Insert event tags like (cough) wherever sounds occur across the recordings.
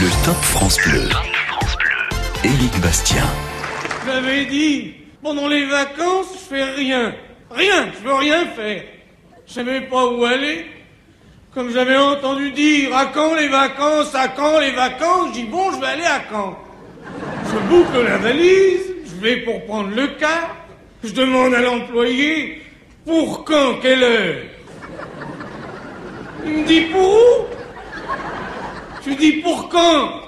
Le Top France Bleu. Éric Bastien. J'avais dit, pendant les vacances, je fais rien. Rien, je veux rien faire. Je savais pas où aller. Comme j'avais entendu dire, à quand les vacances, à quand les vacances, je dis bon, je vais aller à Caen. Je boucle la valise, je vais pour prendre le car, je demande à l'employé, pour quand, quelle heure? Il me dit pour où? Je lui dis pour quand?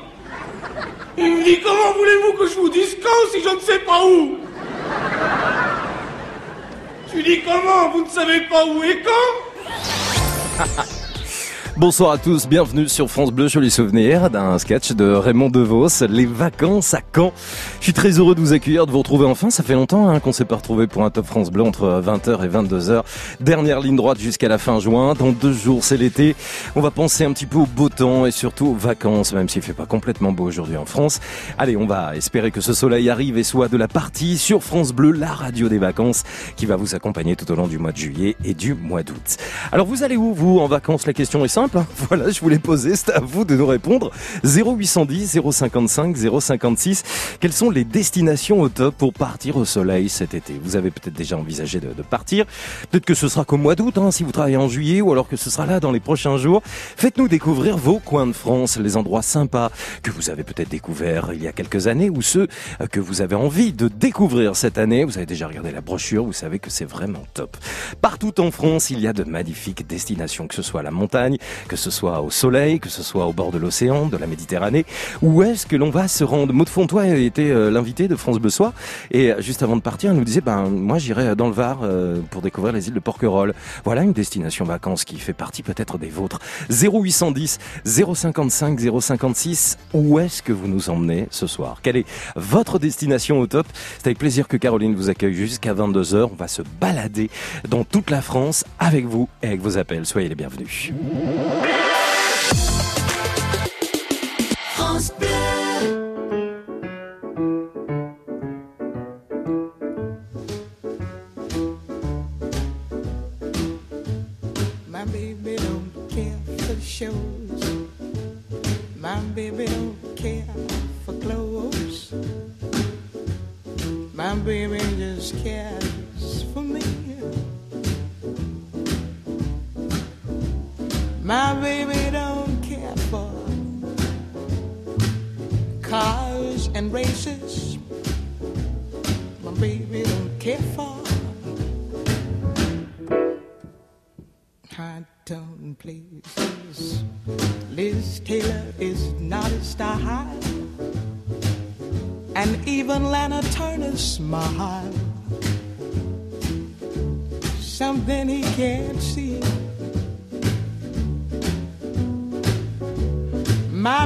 Il me dit comment voulez-vous que je vous dise quand si je ne sais pas où? Je lui dis comment? Vous ne savez pas où et quand? (laughs) Bonsoir à tous, bienvenue sur France Bleu, joli souvenir d'un sketch de Raymond DeVos, Les vacances à Caen. Je suis très heureux de vous accueillir, de vous retrouver enfin. Ça fait longtemps hein, qu'on s'est pas retrouvé pour un Top France Bleu entre 20h et 22h. Dernière ligne droite jusqu'à la fin juin. Dans deux jours, c'est l'été. On va penser un petit peu au beau temps et surtout aux vacances, même s'il fait pas complètement beau aujourd'hui en France. Allez, on va espérer que ce soleil arrive et soit de la partie sur France Bleu, la radio des vacances, qui va vous accompagner tout au long du mois de juillet et du mois d'août. Alors vous allez où, vous, en vacances? La question est simple. (laughs) Voilà, je vous l'ai posé, c'est à vous de nous répondre. 0810 055 056. Quelles sont les destinations au top pour partir au soleil cet été? Vous avez peut-être déjà envisagé de, partir. Peut-être que ce sera qu'au mois d'août, hein, si vous travaillez en juillet, ou alors que ce sera là dans les prochains jours. Faites-nous découvrir vos coins de France, les endroits sympas que vous avez peut-être découverts il y a quelques années, ou ceux euh, que vous avez envie de découvrir cette année. Vous avez déjà regardé la brochure, vous savez que c'est vraiment top. Partout en France, il y a de magnifiques destinations, que ce soit la montagne, que ce soit au soleil, que ce soit au bord de l'océan, de la Méditerranée. Où est-ce que l'on va se rendre? Maud Fontois était euh, l'invité de France Bleu Soir et euh, juste avant de partir, elle nous disait ben moi j'irai dans le Var euh, pour découvrir les îles de Porquerolles. Voilà une destination vacances qui fait partie peut-être des vôtres. 0810 055 056. Où est-ce que vous nous emmenez ce soir? Quelle est votre destination au top? C'est avec plaisir que Caroline vous accueille jusqu'à 22h. On va se balader dans toute la France avec vous et avec vos appels. Soyez les bienvenus. My baby don't care for shows. My baby don't care for clothes. My baby just cares My baby don't care for cars and races. My baby don't care for high tone places. Liz Taylor is not a style, and even Lana Turner's smile. Something he can't see. My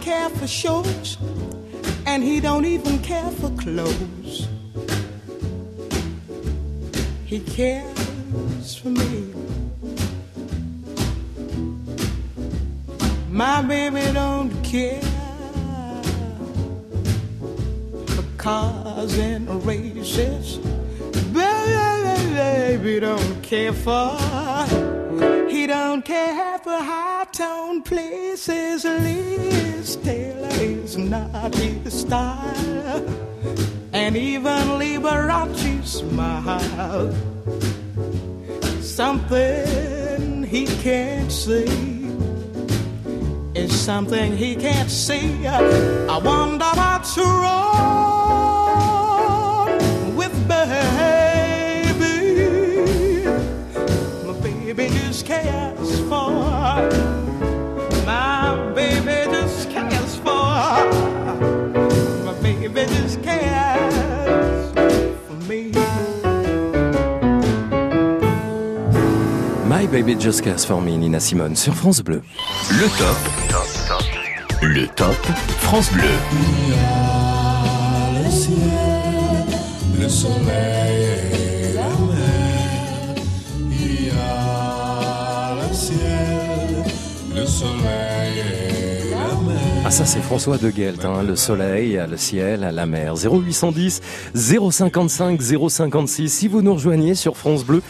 care for shows, and he don't even care for clothes. He cares for me. My baby don't care for cars and races. Baby, baby don't care for. He don't care for high tone places. Can't see. I wonder what's wrong with baby. My baby just cares for. My baby just cares for. My baby just cares for me. My Baby Just Cares For Me, Nina Simone, sur France Bleu. Le top. Le top France Bleu. le ciel, le soleil et la mer. Il y a le ciel, le soleil et la mer. Ah ça c'est François de Guelt, hein, le soleil, le ciel, la mer. 0810 055 056. Si vous nous rejoignez sur France Bleu,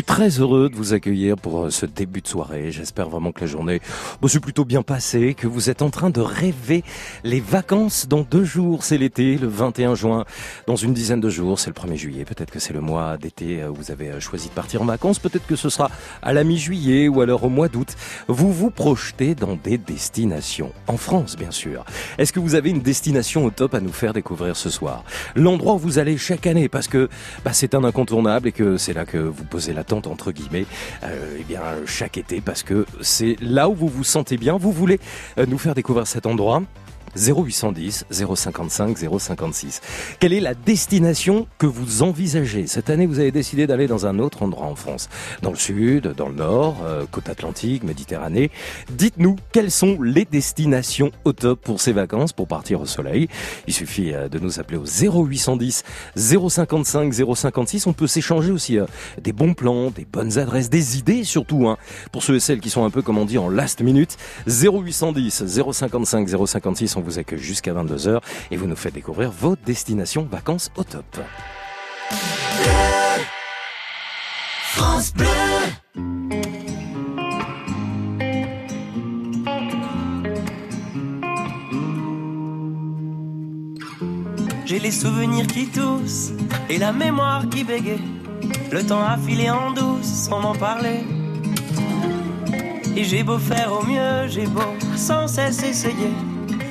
suis très heureux de vous accueillir pour euh, ce début de soirée. J'espère vraiment que la journée bon, s'est plutôt bien passée, que vous êtes en train de rêver les vacances dans deux jours. C'est l'été, le 21 juin. Dans une dizaine de jours, c'est le 1er juillet. Peut-être que c'est le mois d'été où vous avez euh, choisi de partir en vacances. Peut-être que ce sera à la mi-juillet ou alors au mois d'août. Vous vous projetez dans des destinations. En France, bien sûr. Est-ce que vous avez une destination au top à nous faire découvrir ce soir? L'endroit où vous allez chaque année parce que bah, c'est un incontournable et que c'est là que vous posez la entre guillemets. Euh, eh bien chaque été parce que c'est là où vous vous sentez bien. Vous voulez euh, nous faire découvrir cet endroit 0810 055 056. Quelle est la destination que vous envisagez? Cette année, vous avez décidé d'aller dans un autre endroit en France. Dans le sud, dans le nord, euh, côte atlantique, Méditerranée. Dites-nous quelles sont les destinations au top pour ces vacances, pour partir au soleil? Il suffit euh, de nous appeler au 0810 055 056. On peut s'échanger aussi euh, des bons plans, des bonnes adresses, des idées surtout, hein, pour ceux et celles qui sont un peu, comme on dit, en last minute. 0810 055 056 on vous accueille jusqu'à 22h et vous nous faites découvrir vos destinations vacances au top. J'ai les souvenirs qui toussent et la mémoire qui bégaye. Le temps a filé en douce sans m'en parler. Et j'ai beau faire au mieux, j'ai beau sans cesse essayer.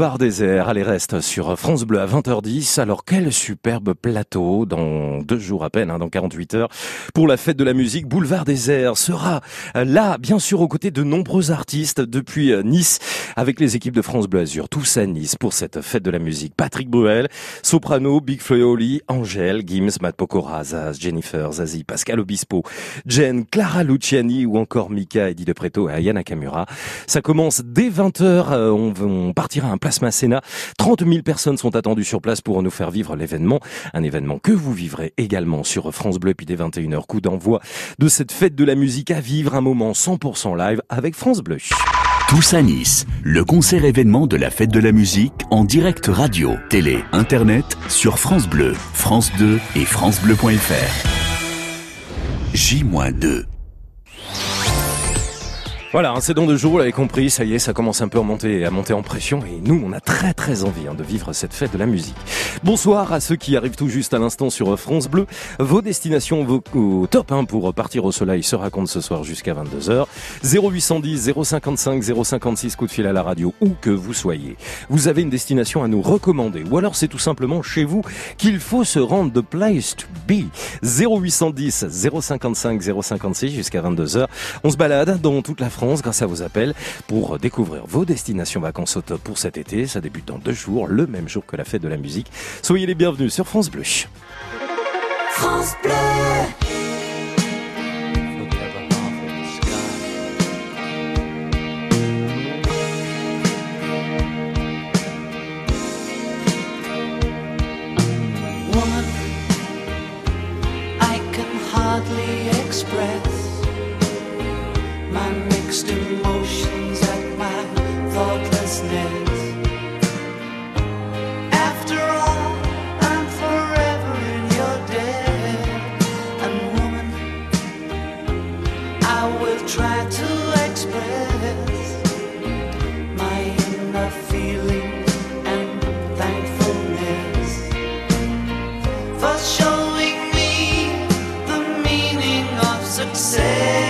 Boulevard désert, allez reste sur France Bleu à 20h10. Alors quel superbe plateau dans deux jours à peine, hein, dans 48 heures, pour la fête de la musique. Boulevard désert sera là, bien sûr, aux côtés de nombreux artistes depuis euh, Nice, avec les équipes de France Bleu Azur, tous à Nice pour cette fête de la musique. Patrick Bruel, soprano, Big Fleoli, Angèle, Gims, Matt Pokora, Zaz, Jennifer, Zazie, Pascal Obispo, Jen, Clara Luciani ou encore Mika, Eddie De Preto et Ayana Kamura. Ça commence dès 20h, on, on partira un plasma Sénat. 30 000 personnes sont attendues sur place pour nous faire vivre l'événement. Un événement que vous vivrez également sur France Bleu. Puis dès 21h, coup d'envoi de cette fête de la musique à vivre, un moment 100% live avec France Bleu. Tous à Nice, le concert événement de la fête de la musique en direct radio, télé, internet sur France Bleu, France 2 et francebleu.fr. J-2. Voilà, c'est dans deux jours, vous l'avez compris, ça y est, ça commence un peu à monter, à monter en pression et nous, on a très très envie hein, de vivre cette fête de la musique. Bonsoir à ceux qui arrivent tout juste à l'instant sur France Bleu. Vos destinations vos, au top hein, pour partir au soleil se racontent ce soir jusqu'à 22h. 0810 055 056 coup de fil à la radio où que vous soyez. Vous avez une destination à nous recommander ou alors c'est tout simplement chez vous qu'il faut se rendre de place to be. 0810 055 056 jusqu'à 22h. On se balade dans toute la France grâce à vos appels pour découvrir vos destinations vacances au top pour cet été. Ça débute dans deux jours, le même jour que la fête de la musique. Soyez les bienvenus sur France Bleu. France Bleu. Emotions at my thoughtlessness. After all, I'm forever in your debt. And woman, I will try to express my inner and thankfulness for showing me the meaning of success.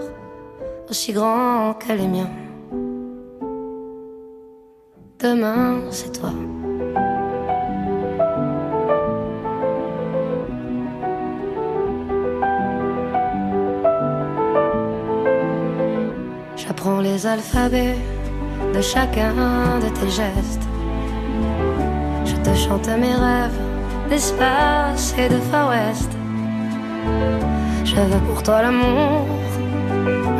aussi grands que les miens. Demain, c'est toi. J'apprends les alphabets de chacun de tes gestes. Je te chante mes rêves d'espace et de Far West. Je veux pour toi l'amour,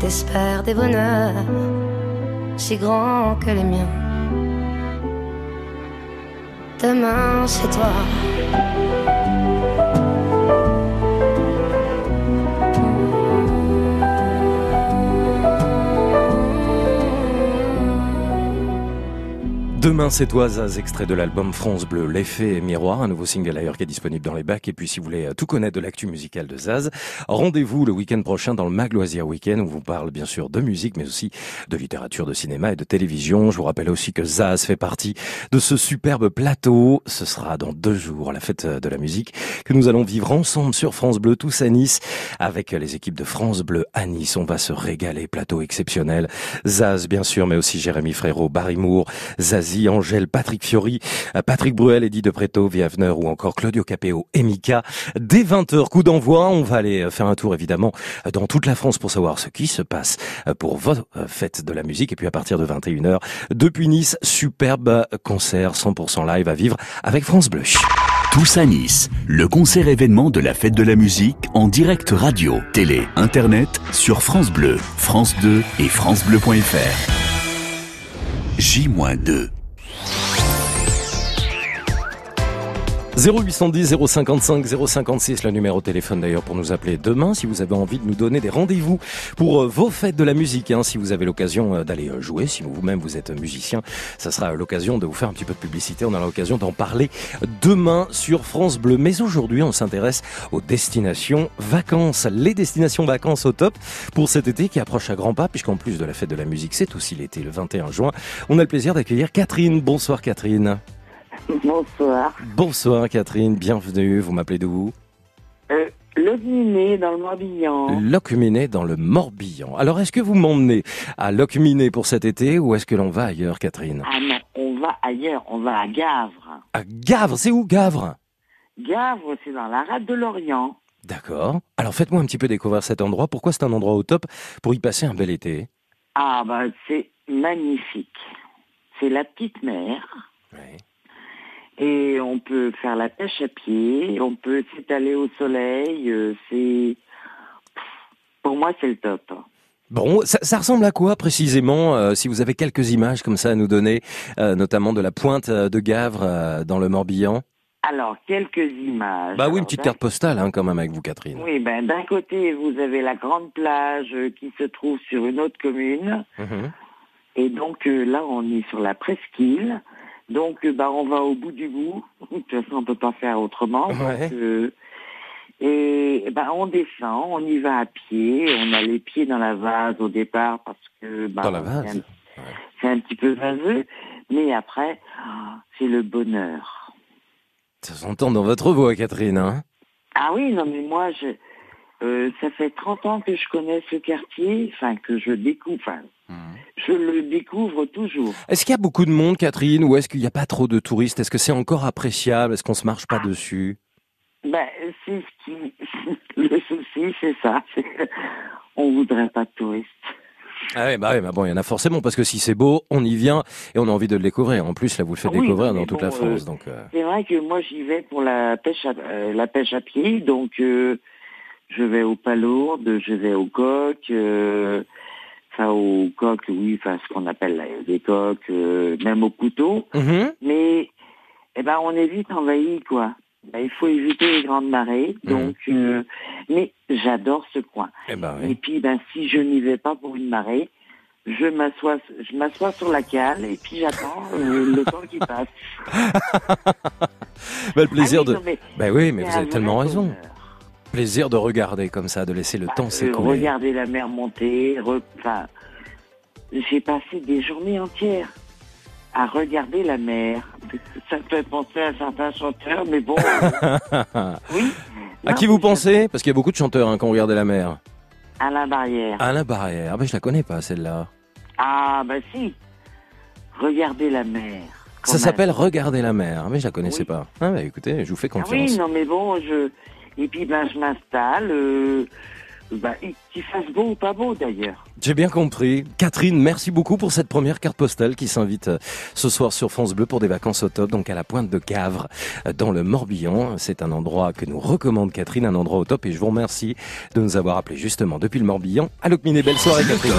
Je t'espère des bonheurs si grands que les miens. Demain, c'est toi. Demain, c'est toi, Zaz, extrait de l'album France Bleu, L'effet miroir, un nouveau single d'ailleurs qui est disponible dans les bacs. Et puis, si vous voulez euh, tout connaître de l'actu musicale de Zaz, rendez-vous le week-end prochain dans le Mag Loisir Week-end où on vous parle bien sûr de musique, mais aussi de littérature, de cinéma et de télévision. Je vous rappelle aussi que Zaz fait partie de ce superbe plateau. Ce sera dans deux jours, la fête de la musique, que nous allons vivre ensemble sur France Bleu, tous à Nice, avec les équipes de France Bleu à Nice. On va se régaler, plateau exceptionnel. Zaz, bien sûr, mais aussi Jérémy Frérot, Barry Moore, Zazie, Angèle, Patrick Fiori, Patrick Bruel, Eddie De Preto, ou encore Claudio Capeo et Mika. Dès 20h, coup d'envoi, on va aller faire un tour évidemment dans toute la France pour savoir ce qui se passe pour votre fête de la musique. Et puis à partir de 21h, depuis Nice, superbe concert 100% live à vivre avec France Bleu. Tous à Nice, le concert événement de la fête de la musique en direct radio, télé, internet sur France Bleu, France 2 et francebleu.fr. J-2 Podcast. 0810 055 056, le numéro de téléphone d'ailleurs pour nous appeler demain si vous avez envie de nous donner des rendez-vous pour euh, vos fêtes de la musique. Hein, si vous avez l'occasion euh, d'aller euh, jouer, si vous-même vous êtes musicien, ça sera l'occasion de vous faire un petit peu de publicité. On aura l'occasion d'en parler demain sur France Bleu. Mais aujourd'hui, on s'intéresse aux destinations vacances. Les destinations vacances au top pour cet été qui approche à grands pas, puisqu'en plus de la fête de la musique, c'est aussi l'été le 21 juin. On a le plaisir d'accueillir Catherine. Bonsoir Catherine. Bonsoir. Bonsoir Catherine, bienvenue. Vous m'appelez d'où? Euh, Locminé dans le Morbihan. Locminé dans le Morbihan. Alors est-ce que vous m'emmenez à Locminé pour cet été ou est-ce que l'on va ailleurs Catherine? Ah non, on va ailleurs, on va à Gavre. À Gavre, c'est où Gavre? Gavre, c'est dans la rade de l'Orient. D'accord. Alors faites-moi un petit peu découvrir cet endroit. Pourquoi c'est un endroit au top pour y passer un bel été? Ah bah c'est magnifique. C'est la petite mer. Oui. Et on peut faire la pêche à pied, on peut s'étaler au soleil. euh, c'est pour moi c'est le top. Bon, ça, ça ressemble à quoi précisément euh, Si vous avez quelques images comme ça à nous donner, euh, notamment de la pointe de Gavre euh, dans le Morbihan? Alors quelques images. Bah oui, une petite carte postale hein, quand même avec vous Catherine. Oui, ben d'un côté vous avez la grande plage qui se trouve sur une autre commune. Mhm. Et donc là, on est sur la presqu'île. Donc euh, bah, on va au bout du bout. (laughs) De toute façon, on peut pas faire autrement. Ouais. Donc, euh, Et ben, on descend, on y va à pied, on a les pieds dans la vase au départ parce que ben, Dans la vase c'est un, petit peu vaseux, mais après, ah, c'est le bonheur. Ça s'entend dans votre voix, Catherine. Hein Ah oui, non mais moi, je, euh, ça fait 30 ans que je connais ce quartier, enfin que je découvre, enfin, je le découvre toujours. est-ce qu'il y a beaucoup de monde, Catherine, ou est-ce qu'il n'y a pas trop de touristes? Est-ce que c'est encore appréciable? Est-ce qu'on se marche pas dessus? Ben, c'est ce qui, (laughs) le souci, c'est ça, on voudrait pas de touristes. Ah ouais, bah bah bon, il y en a forcément, parce que si c'est beau, on y vient et on a envie de le découvrir. En plus, là, vous le faites Oui, découvrir dans toute la France. euh, donc, euh, C'est vrai que moi j'y vais pour la pêche à, la pêche à pied, donc je vais aux palourdes, je vais aux coques, euh, enfin aux coques, oui, enfin ce qu'on appelle là, des coques, euh, même au couteau. Mhm. Mais eh ben on est vite envahi quoi. Ben, il faut éviter les grandes marées, donc euh, mais j'adore ce coin. Eh ben oui. Et puis ben si je n'y vais pas pour une marée, je m'assois je m'assois sur la cale et puis j'attends euh, le temps qui passe. (laughs) Bah, le plaisir Ah de. non, mais Bah oui, mais vous avez tellement raison. bonheur. Plaisir de regarder comme ça, de laisser le temps Euh, s'écouler. regarder la mer monter, re- enfin, j'ai passé des journées entières à regarder la mer. Ça me fait penser à certains chanteurs, mais bon. euh, (laughs) oui. À qui vous pensez? Parce qu'il y a beaucoup de chanteurs hein, quand on regarde la mer. Alain Barrière. Alain Barrière. Ah ben je la connais pas celle-là. Ah, bah si. Regardez la mer. Ça s'appelle. Regarder la mer. Mais je la connaissais Oui. pas. Ah bah écoutez, je vous fais Ah confiance. oui, non, mais bon, je. Et puis, ben, je m'installe. Euh... Bah, qu'il fasse beau ou pas beau, d'ailleurs. J'ai bien compris. Catherine, merci beaucoup pour cette première carte postale qui s'invite euh, ce soir sur France Bleu pour des vacances au top, donc à la pointe de Cavre, euh, dans le Morbihan. C'est un endroit que nous recommande Catherine, un endroit au top, et je vous remercie de nous avoir appelé justement depuis le Morbihan. Allô, Miné, belle soirée Catherine.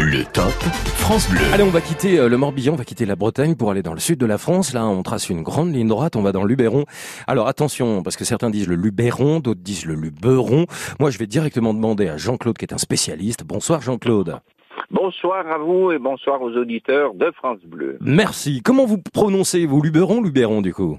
Le top France Bleu. Allez, on va quitter euh, le Morbihan, on va quitter la Bretagne pour aller dans le sud de la France. Là, on trace une grande ligne droite, on va dans le Luberon. Alors attention, parce que certains disent le Luberon, d'autres disent le Luberon. Moi, je vais directement demander à Jean-Claude, qui est un spécialiste. Bonsoir Jean-Claude. Bonsoir à vous et bonsoir aux auditeurs de France Bleu. Merci. Comment vous prononcez vous Luberon, Luberon du coup?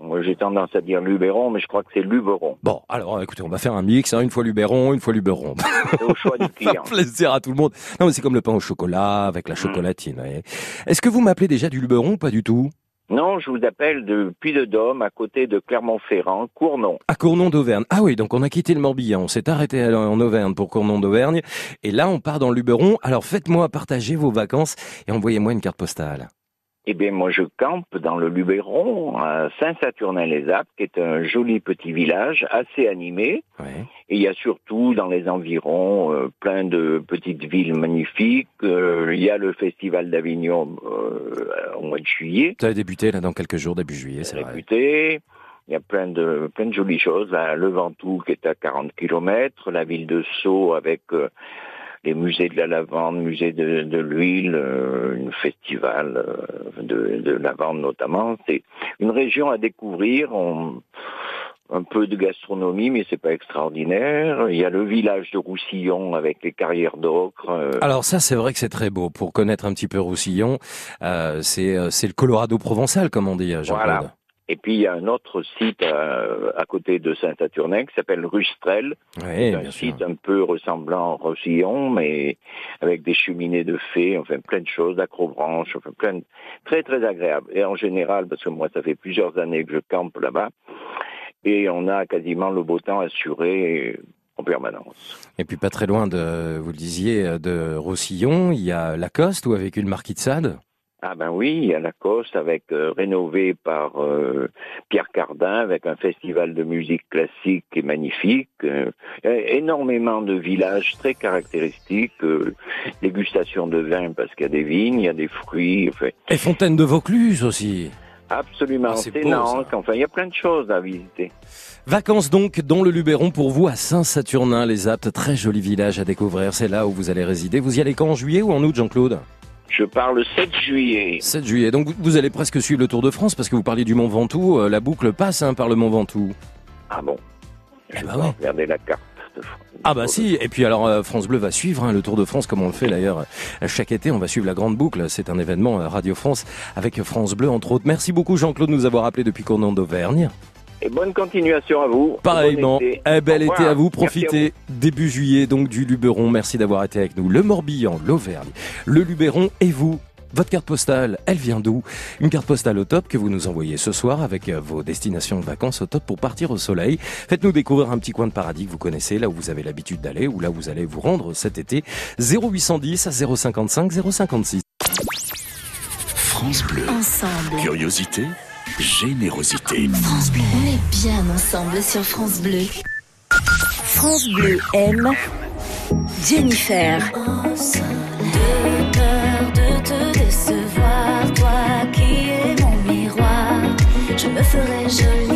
Moi, j'ai tendance à dire Luberon, mais je crois que c'est Luberon. Bon, alors écoutez, on va faire un mix, hein, une fois Luberon, une fois Luberon. C'est au choix du (laughs) client. plaisir à tout le monde. Non, mais c'est comme le pain au chocolat avec la chocolatine. vous voyez. Est-ce que vous m'appelez déjà du Luberon ou pas du tout? Non, je vous appelle de Puy-de-Dôme, à côté de Clermont-Ferrand, Cournon. À Cournon d'Auvergne. Ah oui, donc on a quitté le Morbihan, on s'est arrêté en Auvergne pour Cournon d'Auvergne, et là on part dans le Luberon. Alors faites-moi partager vos vacances et envoyez-moi une carte postale. Eh bien, moi, je campe dans le Luberon, à Saint-Saturnin-les-Alpes, qui est un joli petit village, assez animé. Et il y a surtout dans les environs euh, plein de petites villes magnifiques. Euh, il y a le Festival d'Avignon euh, au mois de juillet. Ça a débuté là dans quelques jours, début juillet, c'est vrai. réputé. Il y a plein de plein de jolies choses. Là, le Ventoux qui est à 40 km, la ville de Sceaux avec euh, les musées de la lavande, musée de, de l'huile, euh, un festival euh, de, de lavande notamment. C'est une région à découvrir. On- un peu de gastronomie, mais c'est pas extraordinaire. Il y a le village de Roussillon avec les carrières d'ocre. euh, Alors ça, c'est vrai que c'est très beau. Pour connaître un petit peu Roussillon, euh, c'est euh, c'est le Colorado provençal, comme on dit, Jean-Claude. Voilà. Et puis il y a un autre site euh, à côté de Saint-Saturnin qui s'appelle Rustrel. Oui, un sûr. site un peu ressemblant à Roussillon, mais avec des cheminées de fées, enfin plein de choses, d'acrobranches, enfin plein de... très très agréable. Et en général, parce que moi ça fait plusieurs années que je campe là-bas, et on a quasiment le beau temps assuré en permanence. Et puis pas très loin de, vous le disiez, de Roussillon, il y a Lacoste où a vécu le marquis de Sade. Ah ben oui, il y a Lacoste avec euh, rénové par euh, Pierre Cardin avec un festival de musique classique qui est magnifique, euh, énormément de villages très caractéristiques, euh, dégustation de vin parce qu'il y a des vignes, il y a des fruits, enfin, Et Fontaine de Vaucluse aussi. absolument, Ah, c'est Nantes, enfin il y a plein de choses à visiter. Vacances donc dans le Luberon pour vous à Saint-Saturnin-les-Aptes. Très joli village à découvrir. C'est là où vous allez résider. Vous y allez quand en juillet ou en août, Jean-Claude? Je pars le 7 juillet. 7 juillet. Donc vous- allez presque suivre le Tour de France parce que vous parliez du Mont Ventoux. Euh, La boucle passe hein, par le Mont Ventoux. Ah bon? Je bah vais ouais. regarder la carte. de France. Ah bah si, et puis alors euh, France Bleu va suivre hein, le Tour de France comme on le fait d'ailleurs euh, chaque été, on va suivre la grande boucle, c'est un événement Radio France avec France Bleu entre autres. Merci beaucoup Jean-Claude de nous avoir appelé depuis Cournon d'Auvergne. Et bonne continuation à vous. Pareillement. Bon été. Eh, bel été revoir. à vous. Profitez début juillet donc du Luberon. Merci d'avoir été avec nous. Le Morbihan, l'Auvergne, le Luberon et vous. Votre carte postale, elle vient d'où? Une carte postale au top que vous nous envoyez ce soir avec euh, vos destinations de vacances au top pour partir au soleil. Faites-nous découvrir un petit coin de paradis que vous connaissez, là où vous avez l'habitude d'aller ou là où vous allez vous rendre cet été. 0810 055 056. France Bleu. Ensemble. Curiosité, générosité. France Bleu. On est bien ensemble sur France Bleu. France Bleu aime Jennifer. De peur de te décevoir, toi qui es mon miroir, je me ferai jolie.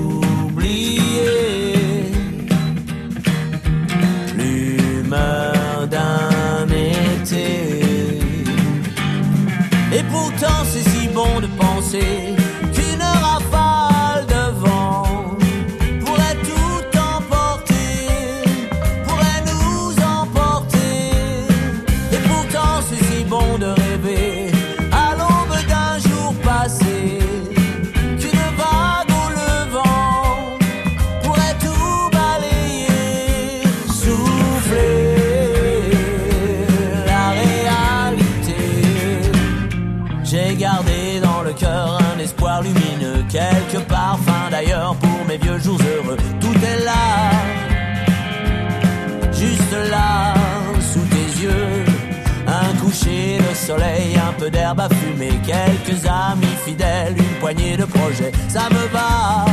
l'humeur d'un été. Et pourtant c'est si bon de penser un peu d'herbe à fumer, quelques amis fidèles, une poignée de projets. Ça me va,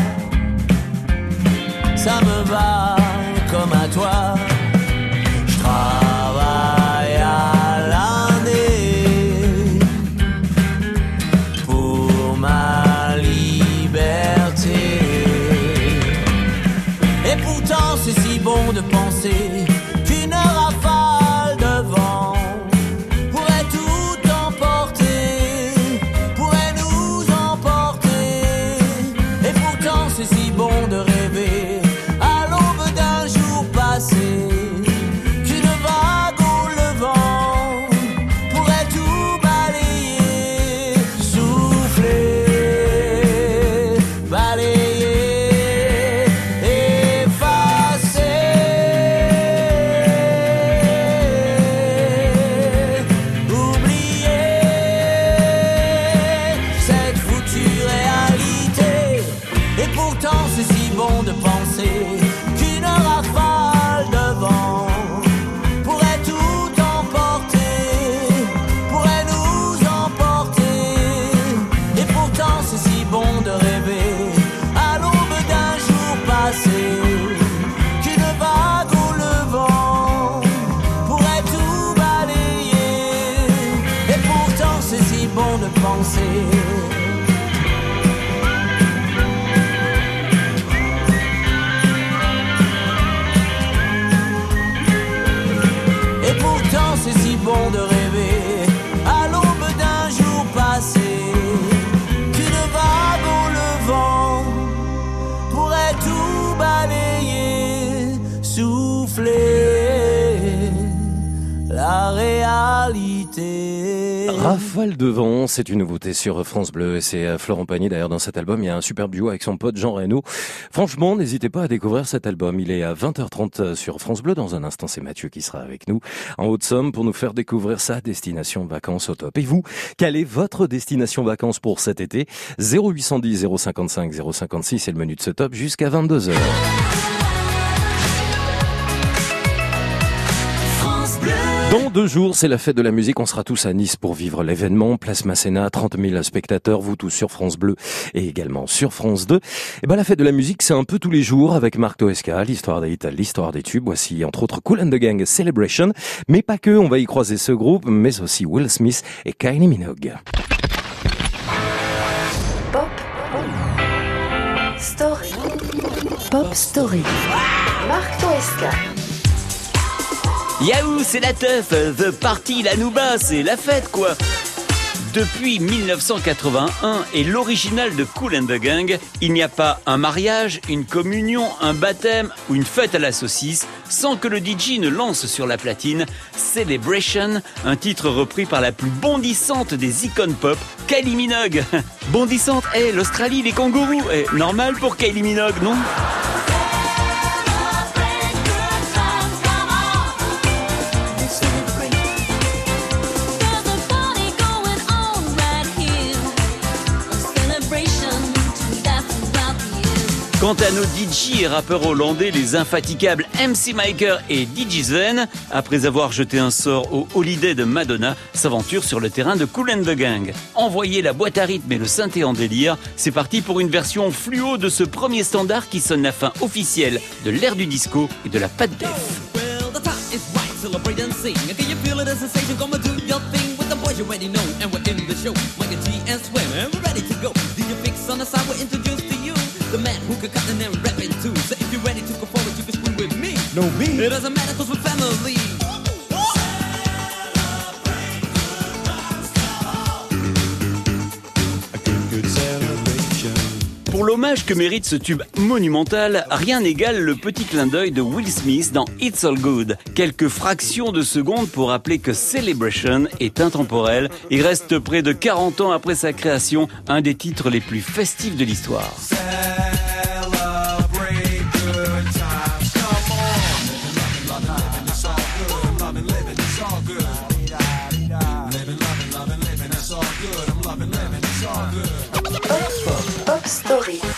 Rafale de vent, c'est une nouveauté sur France Bleu et c'est euh, Florent Pagny d'ailleurs dans cet album. Il y a un super duo avec son pote Jean Reno. Franchement, n'hésitez pas à découvrir cet album. Il est à 20h30 sur France Bleu. Dans un instant, c'est Mathieu qui sera avec nous en Haute-Somme pour nous faire découvrir sa destination vacances au top. Et vous, quelle est votre destination vacances pour cet été? 0810 055 056 c'est le menu de ce top jusqu'à 22h. Dans deux jours, c'est la fête de la musique. On sera tous à Nice pour vivre l'événement. Place Masséna, 30 000 spectateurs, vous tous sur France Bleu et également sur France 2. Et ben, la fête de la musique, c'est un peu tous les jours avec Marc Toesca, l'histoire des l'histoire des tubes. Voici entre autres Cool and the Gang Celebration. Mais pas que, on va y croiser ce groupe, mais aussi Will Smith et Kylie Minogue. Story. Pop Story. Marc Toesca. Yahoo, c'est la teuf, the party, la nouba, c'est la fête quoi. Depuis 1981 et l'original de Cool and the Gang, il n'y a pas un mariage, une communion, un baptême ou une fête à la saucisse sans que le DJ ne lance sur la platine Celebration, un titre repris par la plus bondissante des icônes pop, Kylie Minogue. (laughs) Bondissante, eh, l'Australie, les kangourous, eh, normal pour Kylie Minogue, non? Quant à nos DJ et rappeurs hollandais, les infatigables MC Maker et DJ Sven, après avoir jeté un sort au Holiday de Madonna, s'aventurent sur le terrain de Cool and the Gang. Envoyez la boîte à rythme et le synthé en délire, c'est parti pour une version fluo de ce premier standard qui sonne la fin officielle de l'ère du disco et de la patte def. The man who can cut and then rap it too. So if you're ready to go forward, you can scream with me. No, me. It doesn't matter, cause we're family. Pour l'hommage que mérite ce tube monumental, rien n'égale le petit clin d'œil de Will Smith dans It's All Good. Quelques fractions de secondes pour rappeler que Celebration est intemporel et reste près de 40 ans après sa création, un des titres les plus festifs de l'histoire. Story.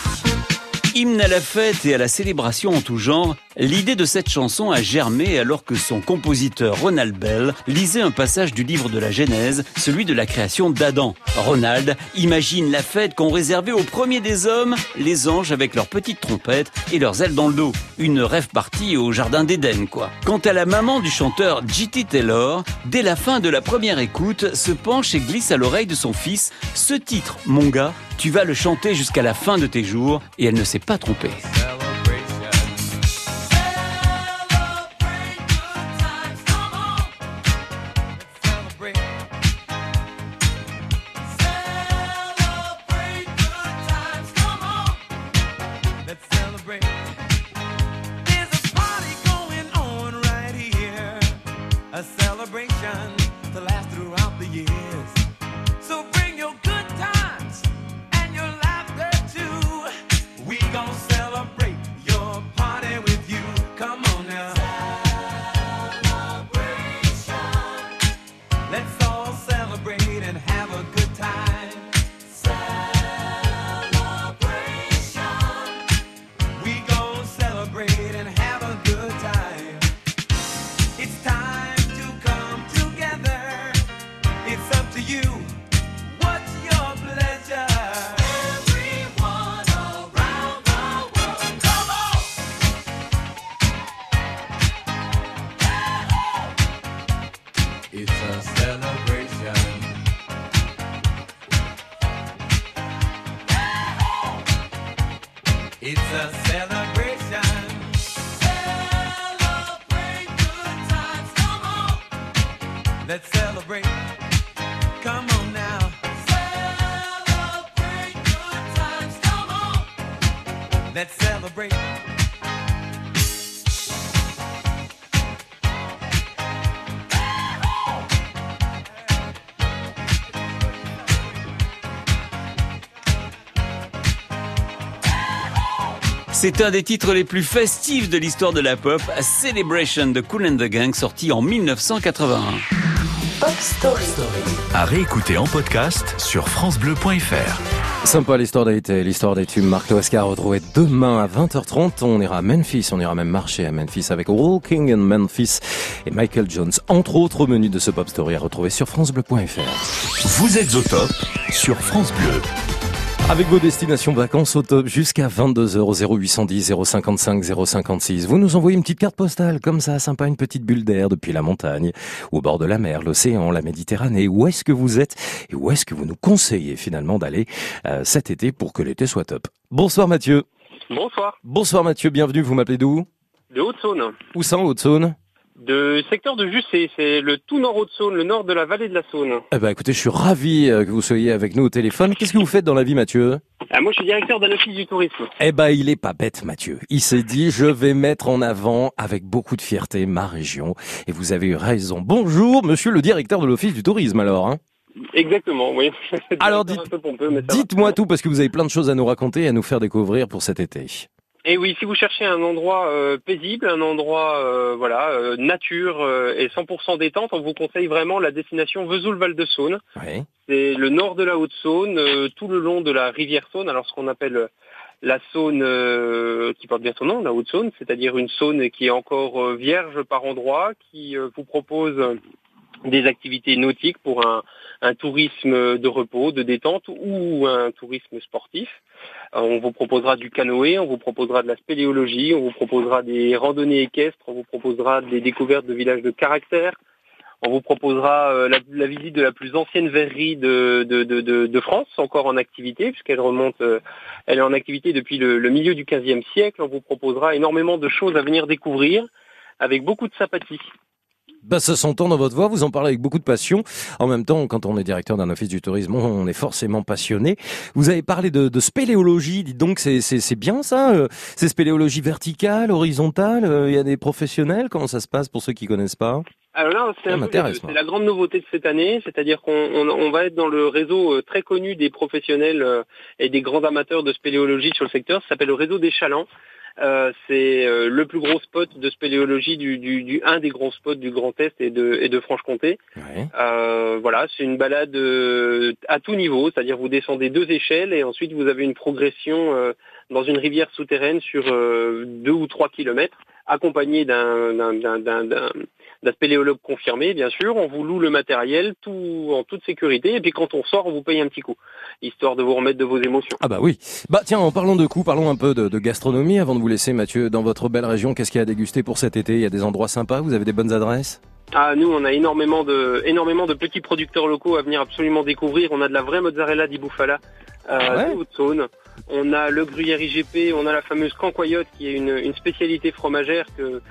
Hymne à la fête et à la célébration en tout genre, l'idée de cette chanson a germé alors que son compositeur Ronald Bell lisait un passage du livre de la Genèse, celui de la création d'Adam. Ronald imagine la fête qu'ont réservée au premier des hommes, les anges avec leurs petites trompettes et leurs ailes dans le dos. Une rêve partie au jardin d'Éden, quoi. Quant à la maman du chanteur J.T. Taylor, dès la fin de la première écoute, se penche et glisse à l'oreille de son fils ce titre, mon gars, tu vas le chanter jusqu'à la fin de tes jours, et elle ne s'est pas trompée. Let's It's a celebration. Celebrate good times, come on. Let's celebrate. Come on now. Celebrate good times, come on. Let's celebrate. C'est un des titres les plus festifs de l'histoire de la pop, Celebration de Cool and the Gang, sorti en 1981. Pop Story. À réécouter en podcast sur FranceBleu.fr. Sympa l'histoire d'été, l'histoire des tubes Marc Oscar retrouvé demain à 20h30. On ira à Memphis, on ira même marcher à Memphis avec Walking in Memphis et Michael Jones, entre autres au menu de ce Pop Story à retrouver sur FranceBleu.fr. Vous êtes au top sur France Bleu. Avec vos destinations vacances au top jusqu'à 22h au 0810 055 056. Vous nous envoyez une petite carte postale comme ça, sympa, une petite bulle d'air depuis la montagne, au bord de la mer, l'océan, la Méditerranée. Où est-ce que vous êtes et où est-ce que vous nous conseillez finalement d'aller euh, cet été pour que l'été soit top? Bonsoir Mathieu. Bonsoir. Bonsoir Mathieu, bienvenue. Vous m'appelez d'où? De Haute-Saône. Où ça en Haute-Saône? De secteur de Jussé, c'est le tout nord Haute-Saône, le nord de la vallée de la Saône. Eh ben écoutez, je suis ravi euh, que vous soyez avec nous au téléphone. Qu'est-ce que vous faites dans la vie Mathieu? Ah, moi, je suis directeur d'un office du tourisme. Eh ben, il est pas bête, Mathieu. Il s'est dit, je vais mettre en avant, avec beaucoup de fierté, ma région. Et vous avez eu raison. Bonjour, monsieur le directeur de l'Office du tourisme, alors. Hein. Exactement, oui. Alors, (laughs) dites. Dites-moi tout, parce que vous avez plein de choses à nous raconter et à nous faire découvrir pour cet été. Et oui, si vous cherchez un endroit euh, paisible, un endroit euh, voilà euh, nature euh, et 100% détente, on vous conseille vraiment la destination Vesoul-Val de Saône. Oui. C'est le nord de la Haute-Saône, euh, tout le long de la rivière Saône. Alors ce qu'on appelle euh, la Saône euh, qui porte bien son nom, la Haute-Saône, c'est-à-dire une Saône qui est encore vierge par endroits, qui vous propose des activités nautiques pour un, un tourisme de repos, de détente ou un tourisme sportif. Euh, on vous proposera du canoë, on vous proposera de la spéléologie, on vous proposera des randonnées équestres, on vous proposera des découvertes de villages de caractère, on vous proposera euh, la, visite de la plus ancienne verrerie de France, encore en activité, puisqu'elle remonte, euh, elle est en activité depuis le, le milieu du XVe siècle. On vous proposera énormément de choses à venir découvrir, avec beaucoup de sympathie. Bah, ça s'entend dans votre voix, vous en parlez avec beaucoup de passion. En même temps, quand on est directeur d'un office du tourisme, on est forcément passionné. Vous avez parlé de, de spéléologie, dites donc, c'est, bien ça euh, C'est spéléologie verticale, horizontale euh, Il y a des professionnels Comment ça se passe pour ceux qui connaissent pas? Alors là, c'est la grande nouveauté de cette année, c'est-à-dire qu'on on, on va être dans le réseau euh, très connu des professionnels et des grands amateurs de spéléologie sur le secteur. Ça s'appelle le réseau des Chalands. Euh, c'est euh, le plus gros spot de spéléologie du, du, du un des grands spots du Grand Est et de, et de Franche-Comté. Euh, voilà, c'est une balade euh, à tout niveau, c'est-à-dire vous descendez deux échelles et ensuite vous avez une progression euh, dans une rivière souterraine sur euh, deux ou trois kilomètres, accompagné d'un d'un spéléologue confirmé, bien sûr. On vous loue le matériel tout en toute sécurité et puis quand on sort, on vous paye un petit coup, histoire de vous remettre de vos émotions. Ah bah oui. Bah tiens, en parlant de coups, parlons un peu de, de gastronomie avant de vous laisser, Mathieu. Dans votre belle région, qu'est-ce qu'il y a à déguster pour cet été? Il y a des endroits sympas? Vous avez des bonnes adresses? Ah, nous, on a énormément de, énormément de petits producteurs locaux à venir absolument découvrir. On a de la vraie mozzarella di bufala euh, Ah ouais? de Haute-Saône. On a le gruyère IGP, on a la fameuse cancoyote qui est une, une spécialité fromagère que,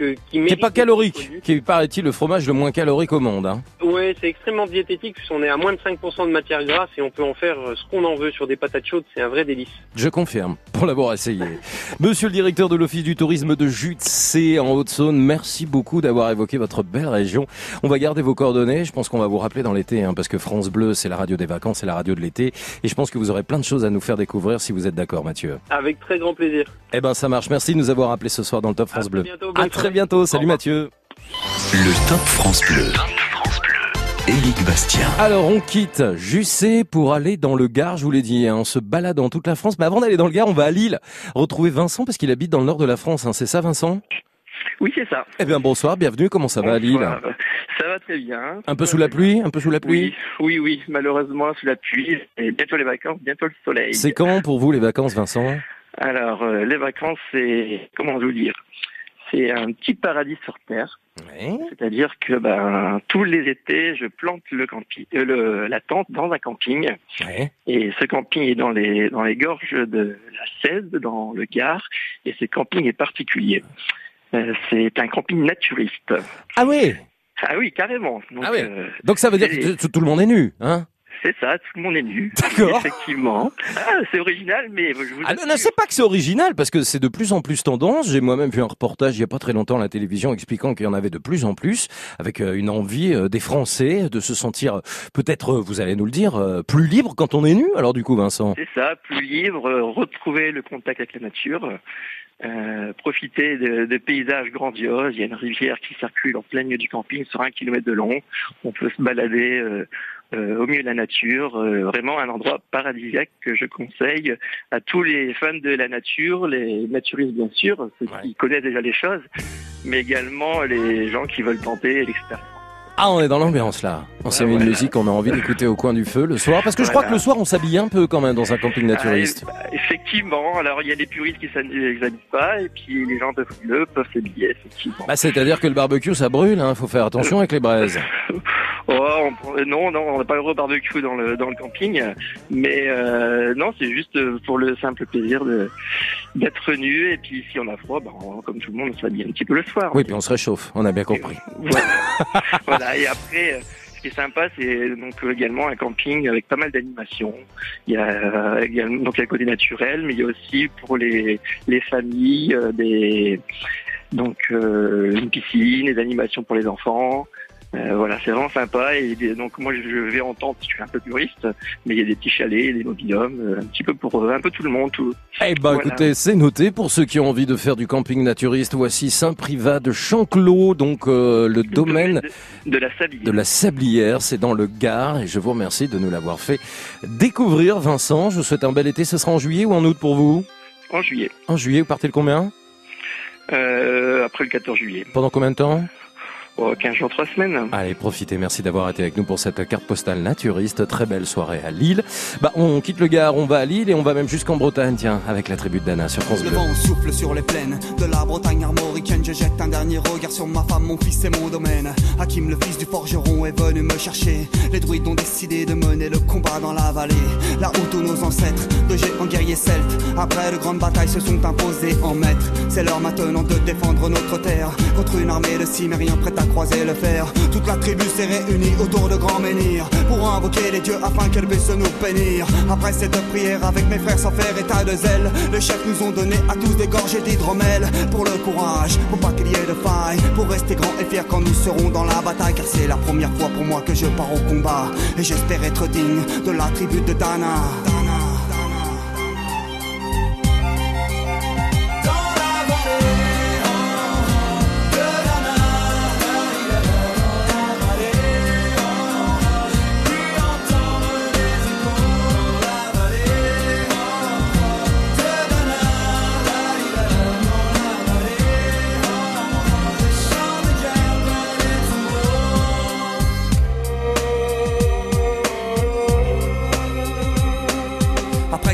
que, qui Qui est mérite pas calorique, qui est, paraît-il, le fromage le moins calorique au monde. Hein. Ouais, c'est extrêmement diététique puisqu'on est à moins de 5% de matière grasse et on peut en faire euh, ce qu'on en veut sur des patates chaudes. C'est un vrai délice. Je confirme, pour l'avoir essayé. (laughs) Monsieur le directeur de l'Office du tourisme de Jutsé en Haute-Saône, merci beaucoup d'avoir évoqué votre belle région. On va garder vos coordonnées, je pense qu'on va vous rappeler dans l'été, hein, parce que France Bleu, c'est la radio des vacances, c'est la radio de l'été, et je pense que vous aurez plein de choses à nous faire découvrir si vous êtes d'accord, Mathieu. Avec très grand plaisir. Eh ben ça marche, merci de nous avoir appelé ce soir dans le Top France Bleu. bientôt, à très bientôt, salut Mathieu. Le Top France Bleu. Éric Bastien. Alors on quitte Jussé pour aller dans le Gard, je vous l'ai dit, hein, on se balade dans toute la France, mais avant d'aller dans le Gard, on va à Lille retrouver Vincent parce qu'il habite dans le nord de la France, hein, c'est ça Vincent? Oui, c'est ça. Eh bien bonsoir, bienvenue, comment ça va à Lille? Ça va très bien. Un peu sous la pluie Un peu sous la pluie? Oui, oui, oui, malheureusement sous la pluie. Et bientôt les vacances, bientôt le soleil. C'est quand pour vous les vacances Vincent? Alors, euh, les vacances, c'est, comment vous dire? C'est un petit paradis sur Terre. C'est-à-dire que ben, tous les étés, je plante le camping, euh, le- la tente dans un camping. Et ce camping est dans les, dans les gorges de la Cèze, dans le Gard. Et ce camping est particulier. Euh, c'est un camping naturiste. Ah oui Ah oui, carrément. Donc, Ah oui. euh, Donc ça veut dire que tout, tout le monde est nu, hein? C'est ça, tout le monde est nu. D'accord. Effectivement. Ah, c'est original, mais je vous Ah non, non, c'est pas que c'est original, parce que c'est de plus en plus tendance. J'ai moi-même vu un reportage il y a pas très longtemps à la télévision expliquant qu'il y en avait de plus en plus, avec euh, une envie euh, des Français de se sentir, euh, peut-être, vous allez nous le dire, plus libre quand on est nu. Alors du coup, Vincent. C'est ça, plus libre, retrouver le contact avec la nature, euh, profiter de, de paysages grandioses. Il y a une rivière qui circule en plein milieu du camping sur un kilomètre de long. On peut se balader euh, au milieu de la nature. Euh, vraiment un endroit paradisiaque que je conseille à tous les fans de la nature, les naturistes bien sûr, ceux qui connaissent déjà les choses, mais également les gens qui veulent tenter l'expérience. Ah, on est dans l'ambiance là. On s'est mis une musique qu'on a envie d'écouter au coin du feu le soir, parce que je crois que le soir on s'habille un peu quand même dans un camping naturiste. Ah, effectivement, alors il y a des puristes qui s'habillent pas, et puis les gens de frileux peuvent s'habiller, effectivement. Bah, c'est-à-dire que le barbecue ça brûle, hein. Faut faire attention avec les braises. (laughs) Oh, on- euh, non, non, on n'a pas le droit au barbecue dans le, dans le camping, mais euh, non, c'est juste pour le simple plaisir de d'être nu, et puis si on a froid, on- comme tout le monde, on s'habille un petit peu le soir. Oui, puis on se réchauffe. On a bien compris. (laughs) Voilà, et après, euh, ce qui est sympa, c'est donc également un camping avec pas mal d'animations. Il y a euh, donc il y a le côté naturel, mais il y a aussi pour les les familles euh, des donc euh, une piscine, des animations pour les enfants. Euh, voilà, c'est vraiment sympa. Et donc moi je vais en tente, je suis un peu puriste, mais il y a des petits chalets, des mobilhomes, euh, un petit peu pour euh, un peu tout le monde. Tout. Eh ben, Voilà. écoutez, c'est noté pour ceux qui ont envie de faire du camping naturiste. Voici Saint-Privat de Chanclot, donc euh, le domaine de la Sablière. de la Sablière, c'est dans le Gard, et je vous remercie de nous l'avoir fait découvrir, Vincent. Je vous souhaite un bel été. Ce sera en juillet ou en août pour vous? En juillet. En juillet, vous partez le combien? Euh, après le 14 juillet. Pendant combien de temps? Oh, 15 jours, 3 semaines. Allez, profitez. Merci d'avoir été avec nous pour cette carte postale naturiste. Très belle soirée à Lille. Bah, on quitte le Gard, on va à Lille et on va même jusqu'en Bretagne, tiens, avec la tribu de Dana sur France Le Bleu. vent souffle sur les plaines de la Bretagne armoricaine. Je jette un dernier regard sur ma femme, mon fils et mon domaine. Hakim, le fils du forgeron, est venu me chercher. Les druides ont décidé de mener le combat dans la vallée. Là où tous nos ancêtres, de géants guerriers celtes, après de grandes batailles, se sont imposés en maîtres. C'est l'heure maintenant de défendre notre terre contre une armée de cimériens prête à croiser le fer. Toute la tribu s'est réunie autour de grands menhirs pour invoquer les dieux afin qu'elle puisse nous bénir. Après cette prière avec mes frères sans faire état de zèle, les chefs nous ont donné à tous des gorgées d'hydromel pour le courage, pour pas qu'il y ait de faille, pour rester grands et fiers quand nous serons dans la bataille. Car c'est la première fois pour moi que je pars au combat et j'espère être digne de la tribu de Dana.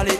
parler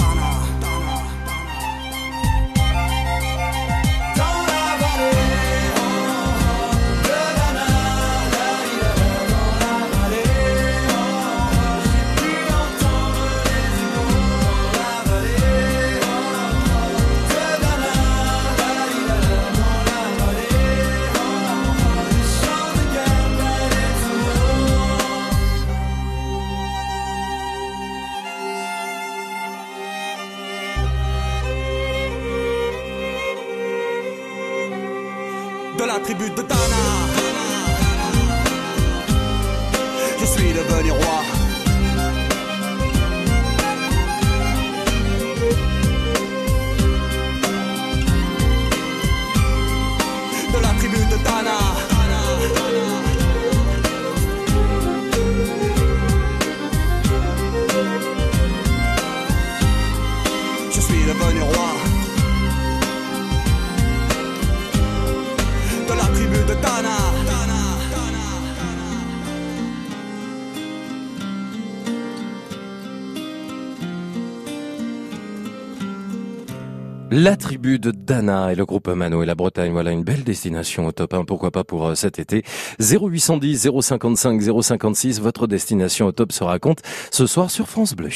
La tribu de Dana et le groupe Mano et la Bretagne, voilà une belle destination au top 1, pourquoi pas pour euh, cet été. 0810 055 056, votre destination au top se raconte ce soir sur France Bleu.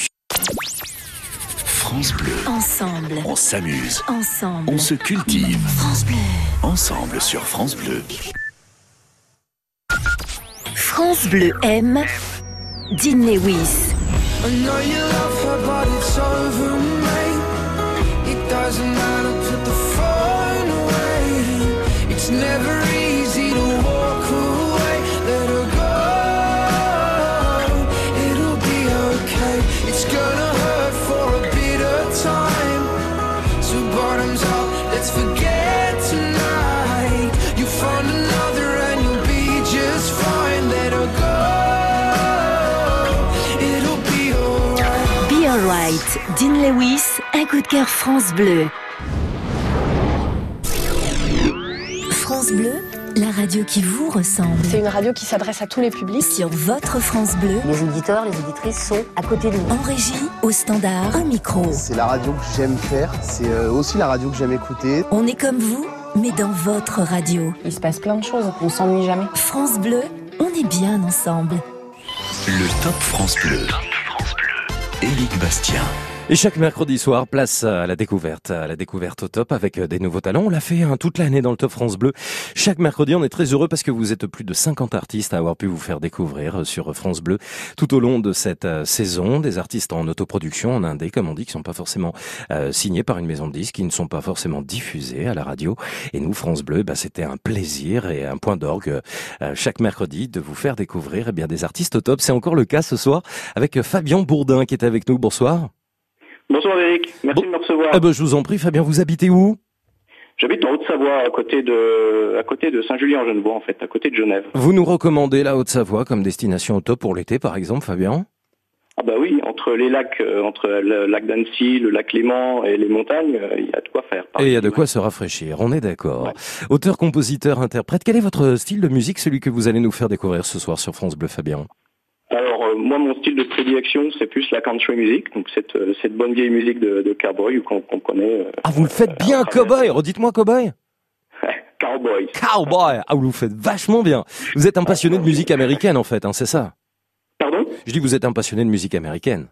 France Bleu. Ensemble. On s'amuse. Ensemble. On se cultive. France Bleu. Ensemble sur France Bleu. France Bleu aime Dean Lewis. I know you love her, but it's over, It's never easy to walk go. It'll be okay. It's gonna hurt for a bit of time. Up, let's forget tonight. You find another and you'll be just fine. Let her go. It'll be alright. Lewis, un coup de cœur France Bleu. France Bleu, la radio qui vous ressemble. C'est une radio qui s'adresse à tous les publics. Sur votre France Bleu. Les auditeurs, les auditrices sont à côté de nous. En régie, au standard, au micro. C'est la radio que j'aime faire, c'est euh, aussi la radio que j'aime écouter. On est comme vous, mais dans votre radio. Il se passe plein de choses, on s'ennuie jamais. France Bleu, on est bien ensemble. Le Top France Bleu. Éric Bastien. Et chaque mercredi soir, place à la découverte, à la découverte au top avec euh, des nouveaux talents. On l'a fait hein, toute l'année dans le Top France Bleu. Chaque mercredi, on est très heureux parce que vous êtes plus de 50 artistes à avoir pu vous faire découvrir euh, sur France Bleu tout au long de cette euh, saison. Des artistes en autoproduction, en indé, comme on dit, qui sont pas forcément signés par une maison de disques, qui ne sont pas forcément diffusés à la radio. Et nous, France Bleu, bah, c'était un plaisir et un point d'orgue chaque mercredi de vous faire découvrir eh bien des artistes au top. C'est encore le cas ce soir avec Fabien Bourdin qui est avec nous. Bonsoir. Bonsoir Eric, merci de me recevoir. Ah ben, je vous en prie, Fabien, vous habitez où? J'habite en Haute-Savoie, à côté de, à côté de Saint-Julien-en-Genevois, en fait, à côté de Genève. Vous nous recommandez la Haute-Savoie comme destination au top pour l'été, par exemple, Fabien? Ah bah oui, entre les lacs, euh, entre le lac d'Annecy, le lac Léman et les montagnes, euh, il y a de quoi faire. Et il y a de quoi se rafraîchir, on est d'accord. Auteur, compositeur, interprète, quel est votre style de musique, celui que vous allez nous faire découvrir ce soir sur France Bleu, Fabien? Moi, mon style de prédilection, c'est plus la country music, donc cette, euh, cette bonne vieille musique de, de cowboy qu'on qu'on connaît. euh, Ah, vous le faites bien, cowboy Redites-moi, cowboy (laughs) cowboy. Cowboy Ah, vous le faites vachement bien. Vous êtes un passionné de musique américaine, en fait, hein, c'est ça? Pardon? Je dis que vous êtes un passionné de musique américaine.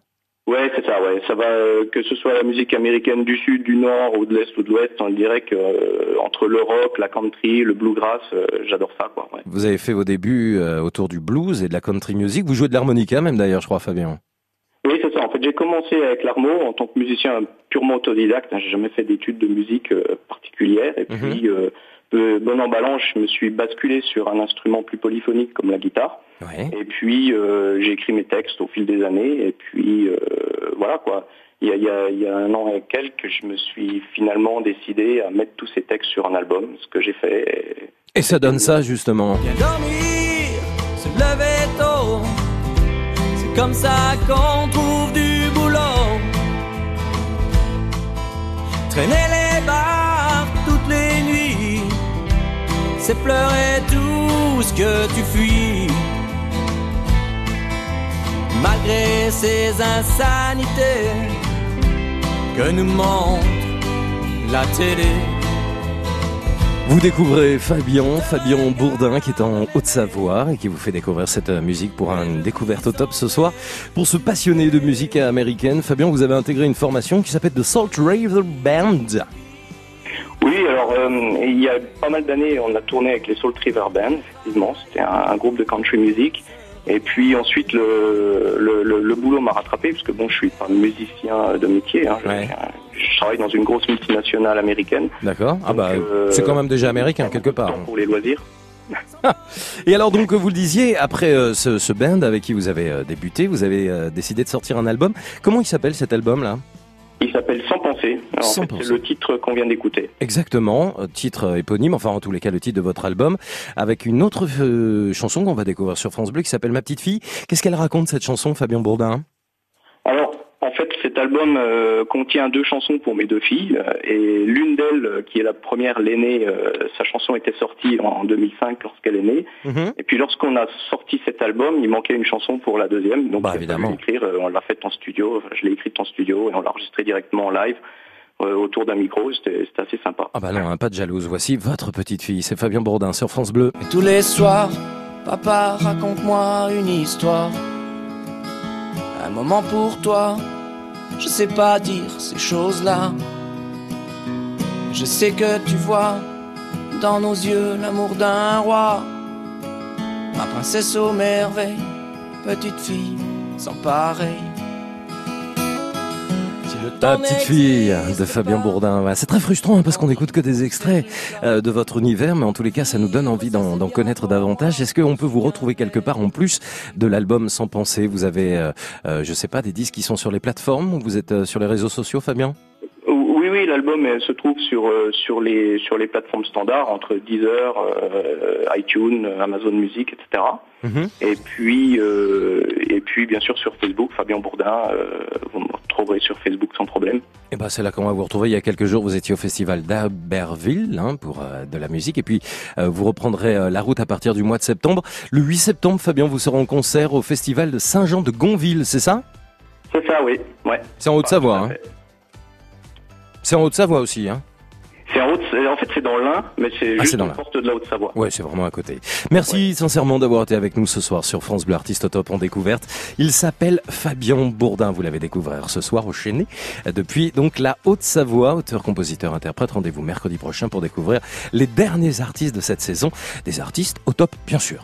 Ça, ouais. Ça va, euh, que ce soit la musique américaine du sud, du nord, ou de l'est ou de l'ouest, on dirait que euh, entre le rock, la country, le bluegrass, euh, j'adore ça, quoi. Ouais. Vous avez fait vos débuts euh, autour du blues et de la country music. Vous jouez de l'harmonica même, d'ailleurs, je crois, Fabien. Oui, c'est ça. En fait, j'ai commencé avec l'armo en tant que musicien purement autodidacte. J'ai jamais fait d'études de musique particulières. Et puis, euh, bon emballant, je me suis basculé sur un instrument plus polyphonique comme la guitare. Et puis euh, j'ai écrit mes textes au fil des années. Et puis euh, voilà quoi. Il y, a, il, y a, il y a un an et quelques, je me suis finalement décidé à mettre tous ces textes sur un album, ce que j'ai fait. Et ça donne ça justement. dormir, se lever tôt. C'est comme ça qu'on trouve du boulot. Traîner les nuits, c'est pleurer tout ce que tu fuis. Malgré ces insanités que nous montre la télé. Vous découvrez Fabien, Fabien Bourdin qui est en Haute-Savoie et qui vous fait découvrir cette musique pour une découverte au top ce soir. Pour se passionner de musique américaine, Fabien, vous avez intégré une formation qui s'appelle The Salt River Band. Oui, alors euh, il y a pas mal d'années, on a tourné avec les Salt River Band, effectivement. C'était un, un groupe de country music. Et puis ensuite, le, le, le, le boulot m'a rattrapé, parce que bon, je suis pas musicien de métier. Hein, je, je travaille dans une grosse multinationale américaine. D'accord. Ah bah, euh, c'est quand même déjà américain quelque part. Pour les loisirs. (laughs) Et alors donc vous le disiez, après euh, ce, ce band avec qui vous avez débuté, vous avez décidé de sortir un album. Comment il s'appelle cet album là Il s'appelle Sans penser. Alors, Sans en fait, penser. c'est le titre qu'on vient d'écouter. Exactement, euh, titre éponyme, enfin en tous les cas le titre de votre album, avec une autre euh, chanson qu'on va découvrir sur France Bleu qui s'appelle Ma petite fille. Qu'est-ce qu'elle raconte cette chanson, Fabien Bourdin? Alors, cet album euh, contient deux chansons pour mes deux filles, euh, et l'une d'elles, euh, qui est la première, l'aînée, euh, sa chanson était sortie en 2005 lorsqu'elle est née. Et puis lorsqu'on a sorti cet album, il manquait une chanson pour la deuxième, donc fallu l'écrire, euh, on l'a faite en studio, Enfin, je l'ai écrite en studio et on l'a enregistrée directement en live euh, autour d'un micro, c'était assez sympa. Ah bah non, hein, pas de jalouse. Voici votre petite fille, c'est Fabien Bourdin sur France Bleu. Tous les soirs, papa, raconte-moi une histoire. Un moment pour toi, je sais pas dire ces choses-là. Je sais que tu vois dans nos yeux l'amour d'un roi. Ma princesse aux merveilles, petite fille sans pareil. Temps petite fille de Fabien Bourdin. C'est très frustrant hein, parce qu'on n'écoute que des extraits euh, de votre univers, mais en tous les cas, ça nous donne envie d'en connaître davantage. Est-ce qu'on peut vous retrouver quelque part en plus de l'album Sans penser? Vous avez, euh, euh, je sais pas, des disques qui sont sur les plateformes Vous êtes euh, sur les réseaux sociaux, Fabien? L'album se trouve sur euh, sur les sur les plateformes standards entre Deezer, euh, iTunes, Amazon Music, etc. Et puis euh, et puis bien sûr sur Facebook, Fabien Bourdin, euh, vous me retrouverez sur Facebook sans problème. Eh ben, c'est là qu'on va vous retrouver. Il y a quelques jours, vous étiez au festival d'Aberville hein, pour de la musique, et puis vous reprendrez la route à partir du mois de septembre. Le 8 septembre, Fabien, vous serez en concert au festival de Saint-Jean de Gonville, c'est ça? C'est ça, oui. Ouais. C'est en Haute-Savoie. C'est en Haute-Savoie aussi. Hein C'est en, Haute- en fait c'est dans l'Ain, mais c'est Ah, juste dans aux l'Ain. portes de la Haute-Savoie. Ouais, c'est vraiment à côté. Merci sincèrement d'avoir été avec nous ce soir sur France Bleu Artiste au Top en découverte. Il s'appelle Fabien Bourdin. Vous l'avez découvert ce soir au Chénet depuis donc la Haute-Savoie, auteur, compositeur, interprète. Rendez-vous mercredi prochain pour découvrir les derniers artistes de cette saison. Des artistes au top, bien sûr.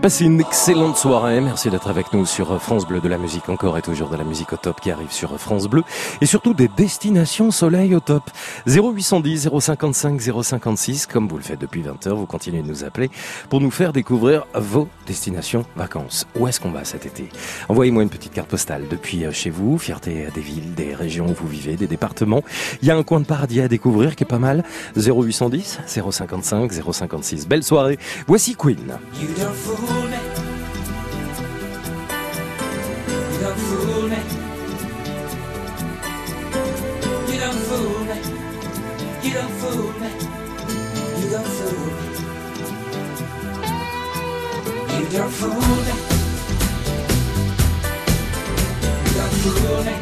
Passez une excellente soirée. Merci d'être avec nous sur France Bleu de la musique encore et toujours de la musique au top qui arrive sur France Bleu et surtout des destinations soleil au top. 0810 055 056 comme vous le faites depuis 20h, vous continuez de nous appeler pour nous faire découvrir vos destinations vacances. Où est-ce qu'on va cet été? Envoyez-moi une petite carte postale depuis euh, chez vous, fierté des villes, des régions où vous vivez, des départements. Il y a un coin de paradis à découvrir qui est pas mal. 0810 055 056. Belle soirée. Voici Queen. Fool me. You don't fool me. You don't fool me. You don't fool me. You don't fool me. You don't fool me. You don't fool me.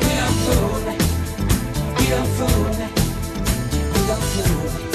You don't fool me. You don't fool me. You don't fool me.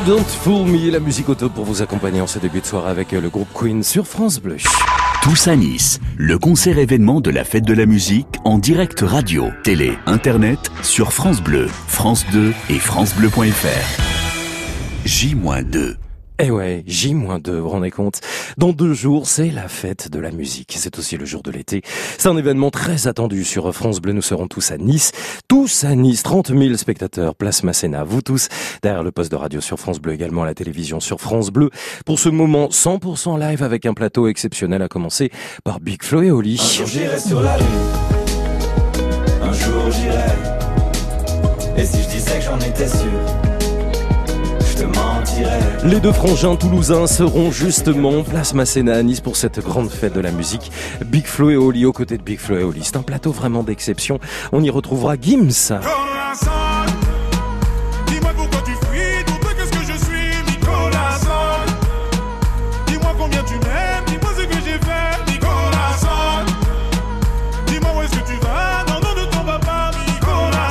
You Don't Fool Me, la musique auto pour vous accompagner en ce début de soirée avec le groupe Queen sur France Bleu. Tous à Nice, le concert événement de la fête de la musique en direct radio, télé, internet sur France Bleu, France 2 et francebleu.fr. J-2. Eh ouais, J-2, vous rendez compte? Dans deux jours, c'est la fête de la musique. C'est aussi le jour de l'été. C'est un événement très attendu sur France Bleu. Nous serons tous à Nice. Tous à Nice. 30 000 spectateurs. Place Masséna. Vous tous, derrière le poste de radio sur France Bleu, également à la télévision sur France Bleu. Pour ce moment 100% live avec un plateau exceptionnel à commencer par Big Flo et Oli. Un jour j'irai sur la lune. Un jour j'irai. Et si je disais que j'en étais sûr, je te mentirais. Les deux frangins toulousains seront justement place Masséna à Nice pour cette grande fête de la musique. Big Flo et Oli aux côtés de Big Flo et Oli. C'est un plateau vraiment d'exception. On y retrouvera Gims.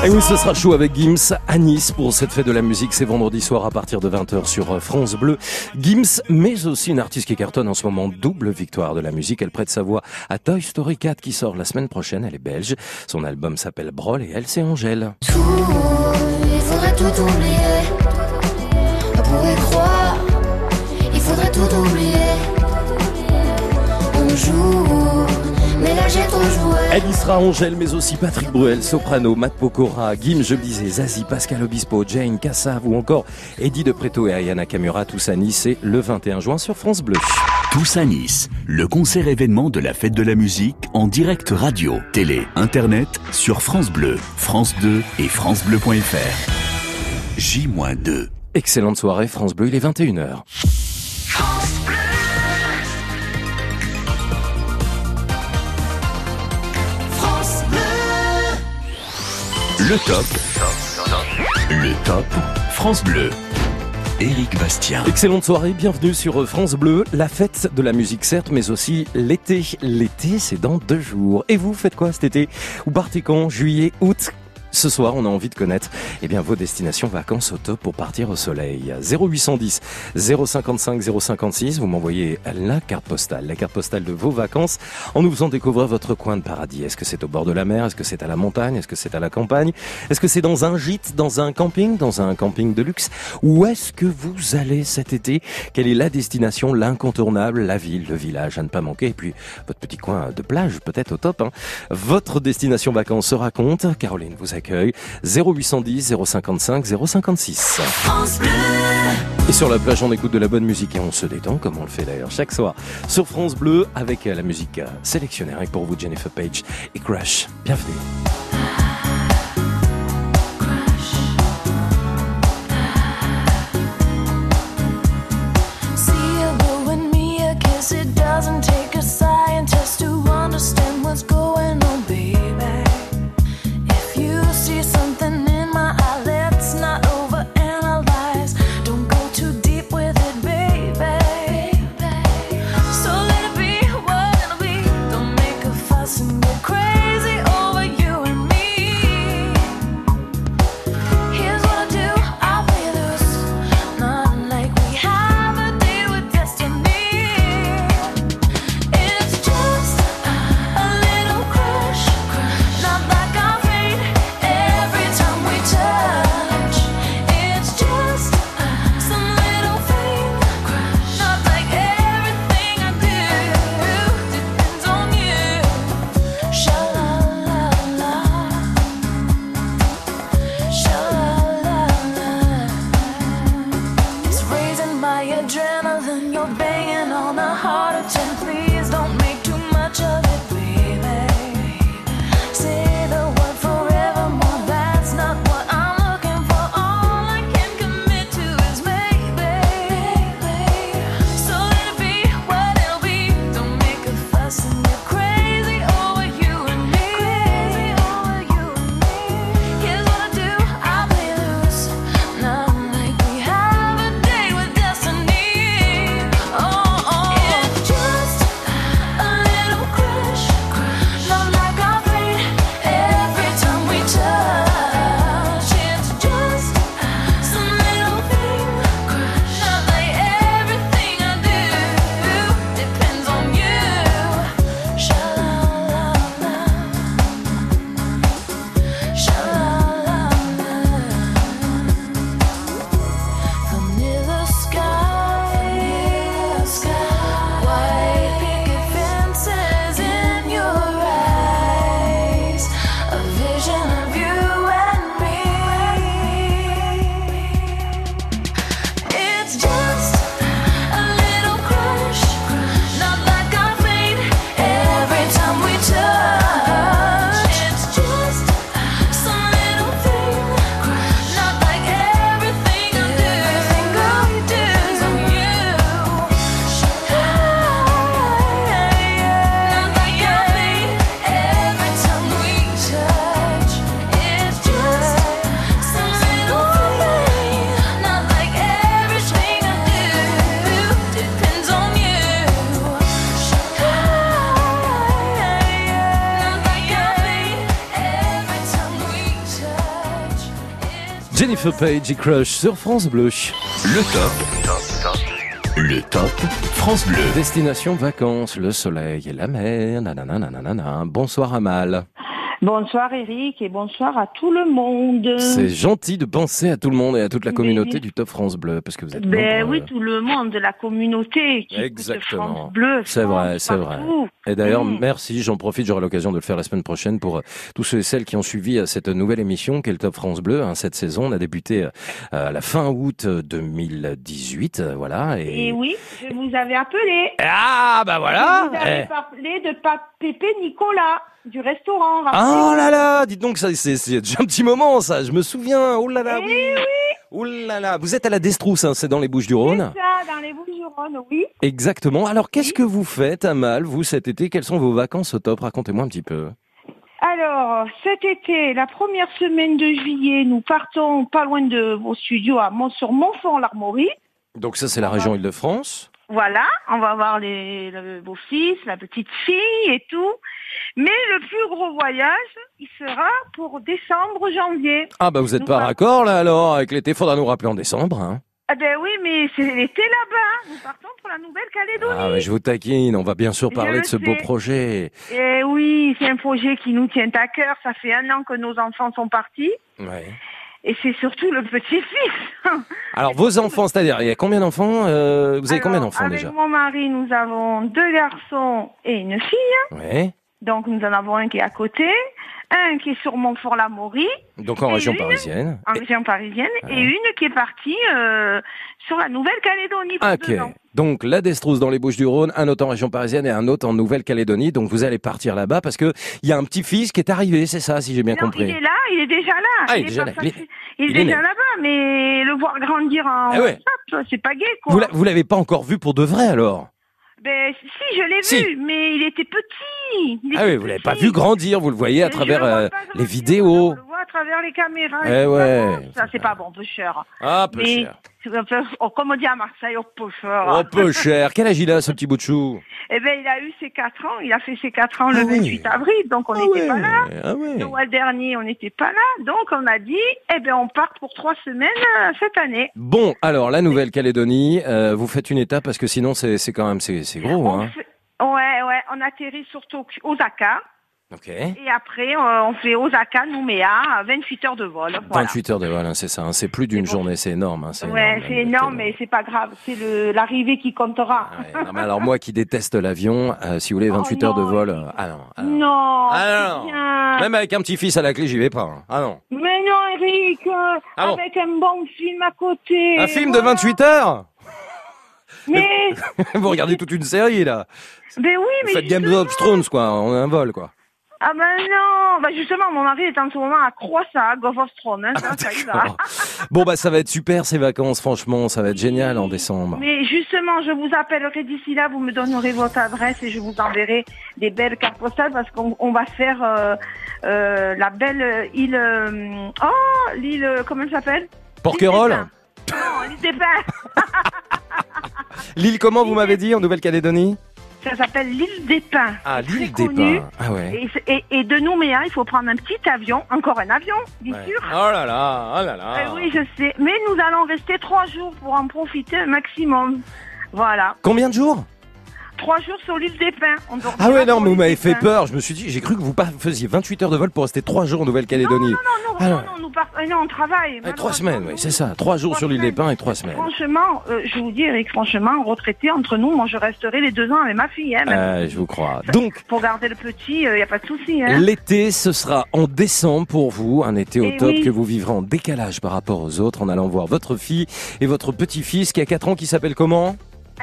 Et oui, ce sera chaud avec Gims à Nice pour cette fête de la musique. C'est vendredi soir à partir de 20h sur euh, France Bleu. Gims, mais aussi une artiste qui cartonne en ce moment. Double victoire de la musique. Elle prête sa voix à Toy Story 4 qui sort la semaine prochaine. Elle est belge. Son album s'appelle Brol et elle, c'est Angèle. Il faudrait tout oublier. Croire. Il faudrait tout oublier. Sera Angèle, mais aussi Patrick Bruel, Soprano, Matt Pokora, Gim, je le disais, Zazie, Pascal Obispo, Jane, Kassav ou encore Eddie de Preto et Ayana Kamura, tous à Nice, c'est le 21 juin sur France Bleu. Tous à Nice, le concert événement de la fête de la musique en direct radio, télé, internet sur France Bleu, France 2 et francebleu.fr. J-2. Excellente soirée, France Bleu, il est 21h. France Bleu. Le top. Le top France Bleu. Éric Bastien. Excellente soirée, bienvenue sur France Bleu, la fête de la musique certes, mais aussi l'été. L'été, c'est dans deux jours. Et vous, faites quoi cet été? Ou partez quand? Juillet, août? Ce soir, on a envie de connaître eh bien, vos destinations vacances au top pour partir au soleil. 0810 055 056, vous m'envoyez la carte postale, la carte postale de vos vacances en nous faisant découvrir votre coin de paradis. Est-ce que c'est au bord de la mer? Est-ce que c'est à la montagne? Est-ce que c'est à la campagne? Est-ce que c'est dans un gîte, dans un camping, dans un camping de luxe? Où est-ce que vous allez cet été? Quelle est la destination, l'incontournable, la ville, le village à ne pas manquer? Et puis votre petit coin de plage peut-être au top. Hein. Votre destination vacances se raconte. Caroline vous accueille 0810 055 056. Et sur la plage, on écoute de la bonne musique et on se détend, comme on le fait d'ailleurs chaque soir sur France Bleu avec euh, la musique euh, sélectionnée Et pour vous Jennifer Page et Crush. Bienvenue. Jennifer Page et Crush sur France Bleu. Le top. Le top France Bleu. Destination vacances, le soleil et la mer. Nanana, nanana. Bonsoir Amal. Bonsoir Eric et bonsoir à tout le monde. C'est gentil de penser à tout le monde et à toute la Mais- communauté du Top France Bleu parce que vous êtes Ben nombreux. oui, tout le monde de la communauté qui Exactement. France Bleu. C'est vrai, c'est vrai. Et d'ailleurs, Mm. merci, j'en profite, j'aurai l'occasion de le faire la semaine prochaine pour euh, tous ceux et celles qui ont suivi euh, cette nouvelle émission qu'est le Top France Bleu. hein, cette saison, on a débuté euh, à la fin août euh, 2018, euh, voilà. Et, Et oui, je vous avais appelé. Ah, bah voilà. Je vous avais Eh. parlé de Pépé Nicolas du restaurant. Oh là là, dites donc, ça, c'est, c'est déjà un petit moment, ça. Je me souviens. Oh là Eh là, oui. Oh là là. Vous êtes à la Destrousse, hein, c'est dans les Bouches-du-Rhône. Ça, dans les Bouches-du-Rhône, oui. Exactement. Alors, qu'est-ce que vous faites, Amal, vous, cet été? Quelles sont vos vacances au top? Racontez-moi un petit peu. Alors, cet été, la première semaine de juillet, nous partons pas loin de vos studios à Mont sur Montfort-l'Armorie. Donc ça, c'est la région Île-de-France. Voilà, on va voir les, le beau-fils, la petite fille et tout. Mais le plus gros voyage, il sera pour décembre-janvier. Ah bah vous êtes pas raccord là alors avec l'été, faudra nous rappeler en décembre. Hein. Ah ben oui, mais c'est l'été là-bas. Nous partons pour la Nouvelle-Calédonie. Ah bah, je vous taquine, on va bien sûr parler le de ce beau projet. Eh oui, c'est un projet qui nous tient à cœur. Ça fait un an que nos enfants sont partis. Ouais. Et c'est surtout le petit-fils. (laughs) Alors vos enfants, c'est-à-dire il y a combien d'enfants euh, Vous avez combien d'enfants Avec déjà mon mari, nous avons deux garçons et une fille. Ouais. Donc nous en avons un qui est à côté, un qui est sur Montfort-l'Amaury, Donc en région une parisienne. en région parisienne, et une qui est partie euh, sur la Nouvelle-Calédonie Ok. Donc la Destrousse dans les Bouches-du-Rhône, un autre en région parisienne et un autre en Nouvelle-Calédonie. Donc vous allez partir là-bas parce que il y a un petit-fils qui est arrivé, c'est ça, si j'ai bien Non, compris. il est là, il est déjà là. Ah, il est déjà là, il est-. Il déjà là-bas, mais le voir grandir en Eh ouais. WhatsApp, c'est pas gay, quoi. Vous l'a- vous l'avez pas encore vu pour de vrai alors? Ben, si, je l'ai Si. vu, mais il était petit. Ah oui, vous l'avez pas vu grandir, vous le voyez à travers le euh, les vidéos. On le voit à travers les caméras. Eh pas ouais, bon, Ça, c'est pas bon, peu cher. Ah, peu mais, cher. oh, comme on dit à Marseille, oh, peu cher. Oh, peu cher. Quel âge il a, ce petit bout de chou? Eh ben, il a eu ses 4 ans. Il a fait ses 4 ans le Ah oui. 28 avril, donc on n'était pas là. Ah ouais. Noël dernier, on n'était pas là. Donc, on a dit, eh ben, on part pour 3 semaines euh, cette année. Bon, alors la Nouvelle-Calédonie, euh, vous faites une étape parce que sinon c'est quand même c'est c'est gros. On Hein. fait- Ouais, ouais, on atterrit sur Tokyo, Osaka. Ok. Et après, euh, on fait Osaka, Nouméa, 28 heures de vol. Voilà. 28 heures de vol, hein, c'est ça. hein. C'est plus d'une journée, c'est énorme. Hein, c'est Ouais, énorme, c'est énorme, mais c'est pas grave. C'est le l'arrivée qui comptera. Non, mais alors moi qui déteste l'avion, euh, si vous voulez 28 heures de vol, euh, ah non. ah non. Non, Ah non. Même avec un petit fils à la clé, j'y vais pas. Ah non. Mais non, Eric, Ah bon avec un bon film à côté. Un film de voilà. 28 heures? Mais, (laughs) Vous regardez toute une série là. ben oui, mais Faites Game of Thrones quoi, on a un vol quoi. ah ben non, bah justement, mon mari est en ce moment à Croissant, Golf of Thrones, hein, ça, ça y va. (laughs) Bon bah ça va être super ces vacances, franchement, ça va être génial en décembre. Mais justement, je vous appellerai d'ici là, vous me donnerez votre adresse et je vous enverrai des belles cartes postales parce qu'on on va faire euh, euh, la belle île. euh, oh, l'île, comment elle s'appelle? Porquerolles? Non, l'île des Pins. (laughs) L'île comment vous m'avez dit en Nouvelle-Calédonie Ça s'appelle l'île des Pins. Ah, l'île des. Pins. Ah ouais. Et, et, et de Nouméa, il faut prendre un petit avion, encore un avion, bien Ouais. sûr. Oh là là, oh là là. Eh oui, je sais. Mais nous allons rester trois jours pour en profiter un maximum. Voilà. Combien de jours Trois jours sur l'île des Pins. On Ah ouais, non, mais vous m'avez fait peur. Je me suis dit, j'ai cru que vous faisiez 28 heures de vol pour rester 3 jours en Nouvelle-Calédonie. Non, non, Ah non, ouais. non, nous part... euh, non, on travaille. Trois semaines, oui, c'est ça. 3 jours sur l'île des Pins et 3 semaines. Franchement, euh, je vous dis, Eric, franchement, retraité entre nous, moi je resterai les deux ans avec ma fille. Hein. Ah, je vous crois. Donc, Pour garder le petit, il n'y a pas de souci. Hein. l'été, ce sera en décembre pour vous. Un été au Eh top oui. que vous vivrez en décalage par rapport aux autres en allant voir votre fille et votre petit-fils qui a 4 ans qui s'appelle comment?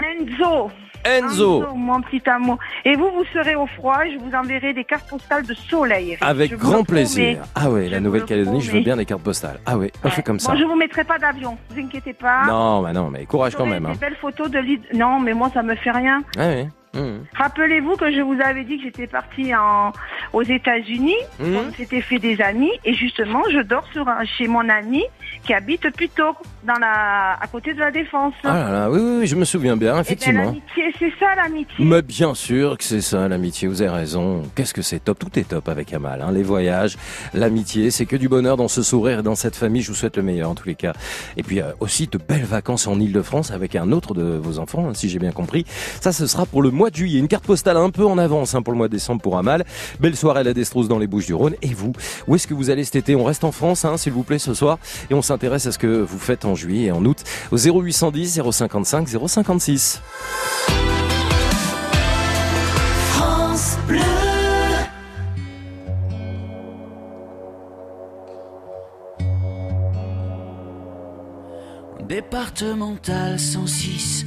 Enzo. Enzo. mon petit amour. Et vous, vous serez au froid et je vous enverrai des cartes postales de soleil. Eric. Avec Je grand plaisir. Ah ouais, la Nouvelle-Calédonie, je veux bien des cartes postales. Ah ouais, on fait comme ça. Bon, je vous mettrai pas d'avion, vous inquiétez pas. Non, bah non, mais courage quand même. Hein. Des belles photos de l'île. Non, mais moi, ça me fait rien. Ah ouais. Hum. Rappelez-vous que je vous avais dit que j'étais partie en... aux États-Unis. Mhm. On s'était fait des amis et justement, je dors sur un- chez mon ami qui habite plutôt dans la à côté de la Défense. Ah là là, oui, oui, oui, je me souviens bien, Eh ben, effectivement. l'amitié, c'est ça l'amitié. Mais bien sûr que c'est ça, l'amitié, vous avez raison. Qu'est-ce que c'est top Tout est top avec Amal. Hein. Les voyages, l'amitié, c'est que du bonheur dans ce sourire et dans cette famille. Je vous souhaite le meilleur en tous les cas. Et puis euh, aussi de belles vacances en Ile-de-France avec un autre de vos enfants, hein, si j'ai bien compris. Ça, ce sera pour le mois de juillet. Une carte postale un peu en avance hein, pour le mois de décembre pour Amal. Belle soirée à la Destrousse dans les Bouches du Rhône. Et vous, où est-ce que vous allez cet été On reste en France, hein, s'il vous plaît, ce soir. Et on s'intéresse à ce que vous faites en juillet et en août au 0810 055 056. France Bleu. Départemental 106,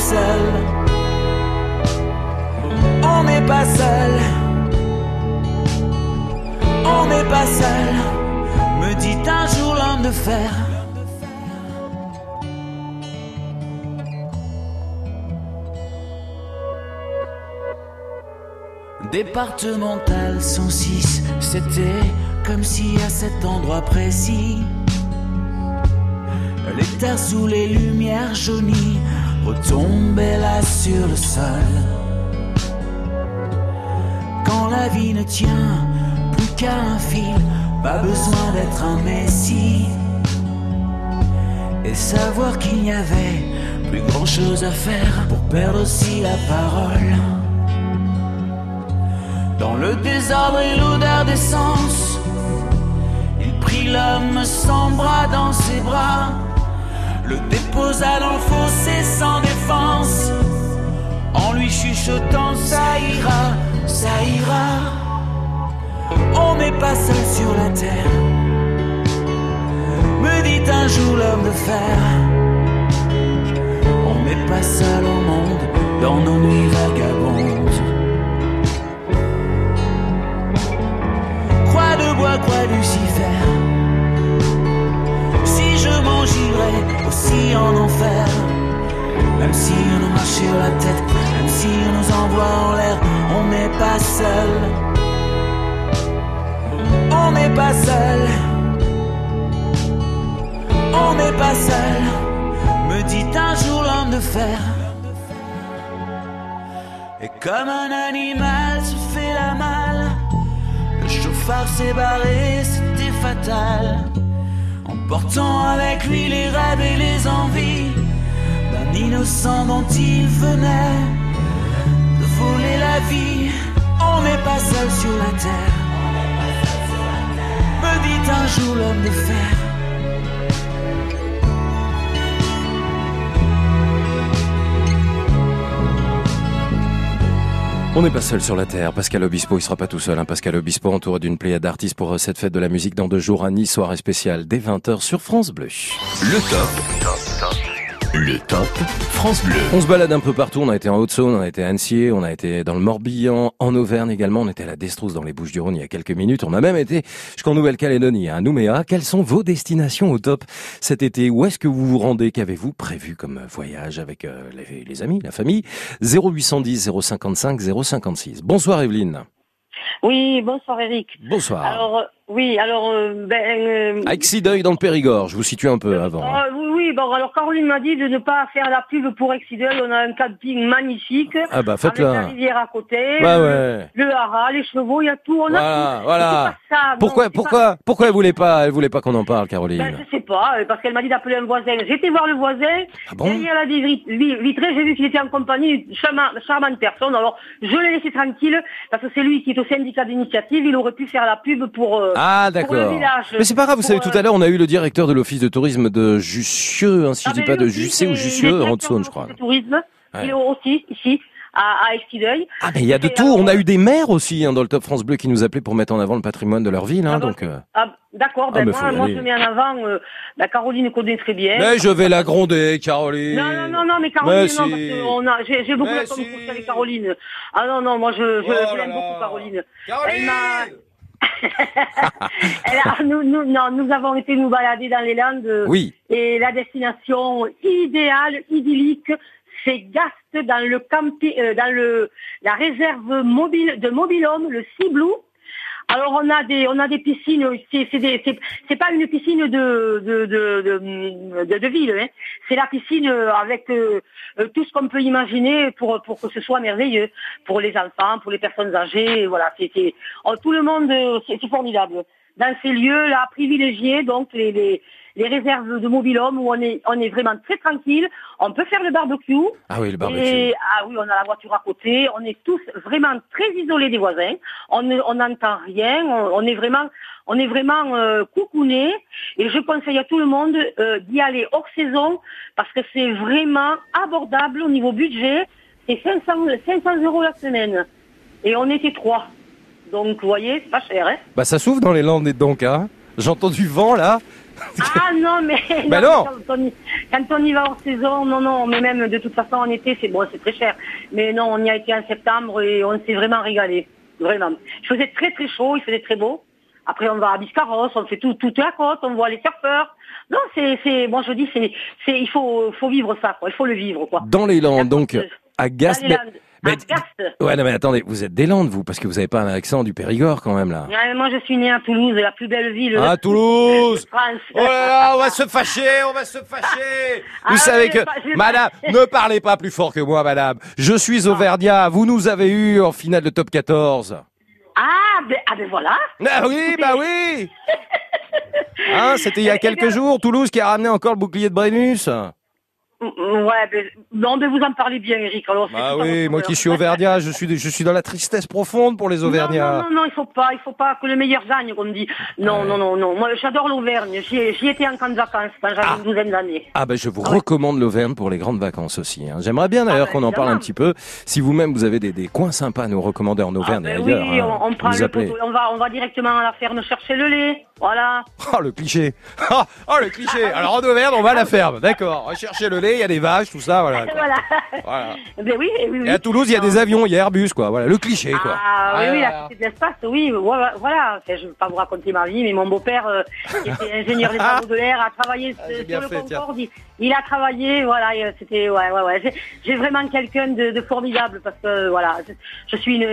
seul. On n'est pas seul. On n'est pas seul, me dit un jour l'homme de fer. Départemental 106, c'était comme si à cet endroit précis, les terres sous les lumières jaunies retombaient là sur le sol. Quand la vie ne tient plus qu'à un fil, pas besoin d'être un messie. Et savoir qu'il n'y avait plus grand chose à faire pour perdre aussi la parole. Dans le désordre et l'odeur d'essence, il prit l'homme sans bras dans ses bras, le déposa dans le fossé sans défense, en lui chuchotant ça ira, ça ira. On n'est pas seul sur la terre, me dit un jour l'homme de fer. On n'est pas seul au monde dans nos nuits vagabondes. Croix de bois, croix Lucifer. Girais aussi en enfer, même si on nous marche la tête, même si on nous envoie en l'air, on n'est pas seul. On n'est pas seul. On n'est pas seul, me dit un jour l'homme de fer. Et comme un animal se fait la malle, le chauffard s'est barré, c'était fatal. Emportant avec lui les rêves et les envies d'un innocent dont il venait de voler la vie. On n'est pas seul sur la terre, me dit un jour l'homme de fer. On n'est pas seul sur la Terre. Pascal Obispo, il sera pas tout seul. Hein. Pascal Obispo, entouré d'une pléiade d'artistes pour euh, cette fête de la musique dans deux jours à Nice, soirée spéciale dès 20h sur France Bleu. Le top. Le top France Bleu. On se balade un peu partout. On a été en Haute-Saône, on a été à Annecy, on a été dans le Morbihan, en Auvergne également. On était à la Destrousse dans les Bouches-du-Rhône il y a quelques minutes. On a même été jusqu'en Nouvelle-Calédonie, à Nouméa. Quelles sont vos destinations au top cet été? Où est-ce que vous vous rendez? Qu'avez-vous prévu comme voyage avec euh, les, les amis, la famille? 0810 055 056. Bonsoir Evelyne. Oui, bonsoir Eric. Bonsoir. Alors, oui, alors, euh, ben... euh, Avec Sideuil dans le Périgord, je vous situe un peu avant. ah, oui, oui, bon, alors Caroline m'a dit de ne pas faire la pub pour Exideuil. On a un camping magnifique. Ah bah, Avec faites-le. la rivière à côté. Le, ouais. le haras, les chevaux, il y a tout. On Voilà, a tout. voilà. Non, Pourquoi, pourquoi, pourquoi elle voulait pas, elle voulait pas qu'on en parle, Caroline Ben, je sais pas, euh, parce qu'elle m'a dit d'appeler un voisin. Été voir le voisin. Ah bon Derrière la vit- vi- vitrée, j'ai vu qu'il était en compagnie d'une charmante, charmante personne. Alors, je l'ai laissé tranquille, parce que c'est lui qui est au syndicat d'initiative. Il aurait pu faire la pub pour, euh, Ah d'accord. Mais c'est pas grave, vous savez, euh, tout à l'heure on a eu le directeur de l'office de tourisme de Jussieu, hein, si Ah, je dis mais pas de Jussé ou Jussieu, en Haute-Saône, je crois. tourisme. Ouais. Est aussi ici, à, à. Ah mais il y a de Et tout, on a eu des maires aussi hein, dans le Top France Bleu qui nous appelaient pour mettre en avant le patrimoine de leur ville, hein, Ah bah, donc... euh, Ah, D'accord, ben Ah, mais moi, moi je mets en avant, euh, la Caroline connaît très bien. Mais je vais la gronder, Caroline Non, non, non, non, mais Caroline, Mais non, parce si. que on a, j'ai, beaucoup de si. avec Caroline. Ah non, non, moi je, je, Oh je l'aime beaucoup, Caroline. Caroline Elle (laughs) nous, nous, non, nous avons été nous balader dans les Landes. Oui. Et la destination idéale, idyllique, c'est Gast dans le campi, euh, dans le, la réserve mobile de Mobilhome, le Ciblou, Alors on a des on a des piscines, c'est c'est pas une piscine de de de ville, hein. c'est la piscine euh, avec euh, euh, tout ce qu'on peut imaginer pour pour que ce soit merveilleux pour les enfants, pour les personnes âgées, voilà, c'est oh, tout le monde, euh, c'est formidable. Dans ces lieux là privilégiés, donc les les les réserves de mobil-homme où on est on est vraiment très tranquille, on peut faire le barbecue. Ah oui, le barbecue. Et, ah oui, on a la voiture à côté, on est tous vraiment très isolés des voisins, on n'entend rien, on, on est vraiment, on est vraiment euh, coucounés. Et je conseille à tout le monde euh, d'y aller hors saison parce que c'est vraiment abordable au niveau budget. C'est 500, 500 euros la semaine. Et on était trois. Donc, vous voyez, c'est pas cher, hein. Bah ça s'ouvre dans les Landes et donc, hein. J'entends du vent là. Ah non, mais, (laughs) Bah non. Quand, on y, quand on y va hors saison, non, non, mais même de toute façon en été, c'est bon, c'est très cher. Mais non, on y a été en septembre et on s'est vraiment régalé, vraiment. Il faisait très très chaud, il faisait très beau. Après, on va à Biscarros, on fait tout, toute la côte, on voit les surfeurs. Non, c'est, c'est, moi je dis, c'est, c'est, il faut, faut vivre ça, quoi. Il faut le vivre, quoi. Dans les Landes, donc, à. Dans les Landes. Mais- Gast. Ouais, non mais attendez, vous êtes des Landes, vous, parce que vous avez pas un accent du Périgord quand même là. Ouais, moi, je suis née à Toulouse, la plus belle ville. Ah, Toulouse France. Oh là là, on va se fâcher, on va se fâcher. Ah Vous savez oui, que, pas- madame, ne parlez pas plus fort que moi, madame. Je suis Auvergnat. Vous nous avez eu en finale de top 14. Ah, ben, ah, ben voilà. Ah oui, bah oui. (laughs) Hein, c'était il y a quelques jours, Toulouse qui a ramené encore le bouclier de Brennus. Mm, Ouais, ben, non, mais vous en parlez bien, Eric. Alors, Bah oui, moi qui suis Auvergnat, je suis, je suis dans la tristesse profonde pour les Auvergnats. Non, non, non, non, il faut pas, il faut pas que le meilleur gagne, comme on dit. Non, non, non, non. Moi, j'adore l'Auvergne. J'y ai- j'y étais en camp de vacances quand j'avais une douzaine d'années. Ah ben je vous recommande l'Auvergne pour les grandes vacances aussi. hein. J'aimerais bien d'ailleurs qu'on en parle un petit peu. Si vous-même vous avez des, des coins sympas à nous recommander en Auvergne et Ben oui, ailleurs, hein, on, on prend le poteau, on va, on va directement à la ferme chercher le lait. Voilà. Oh le cliché Oh, (laughs) oh, le cliché Alors en Auvergne on va à la ferme, d'accord. On va chercher le lait, il y a des vaches, tout ça, voilà. quoi. (laughs) voilà. Voilà. Ben oui, oui, oui. Et à Toulouse il y a des avions, il y a Airbus quoi, voilà, le cliché quoi. Ah oui, oui, Voilà. la l'espace, oui, voilà. voilà. Enfin, je ne vais pas vous raconter ma vie, mais mon beau-père, euh, qui était (laughs) ingénieur des travaux de l'air, a travaillé euh, sur le fait. Concorde. Il, il a travaillé, voilà, euh, c'était, ouais, ouais, ouais. J'ai- vraiment quelqu'un de, de formidable parce que, voilà, je, je suis une,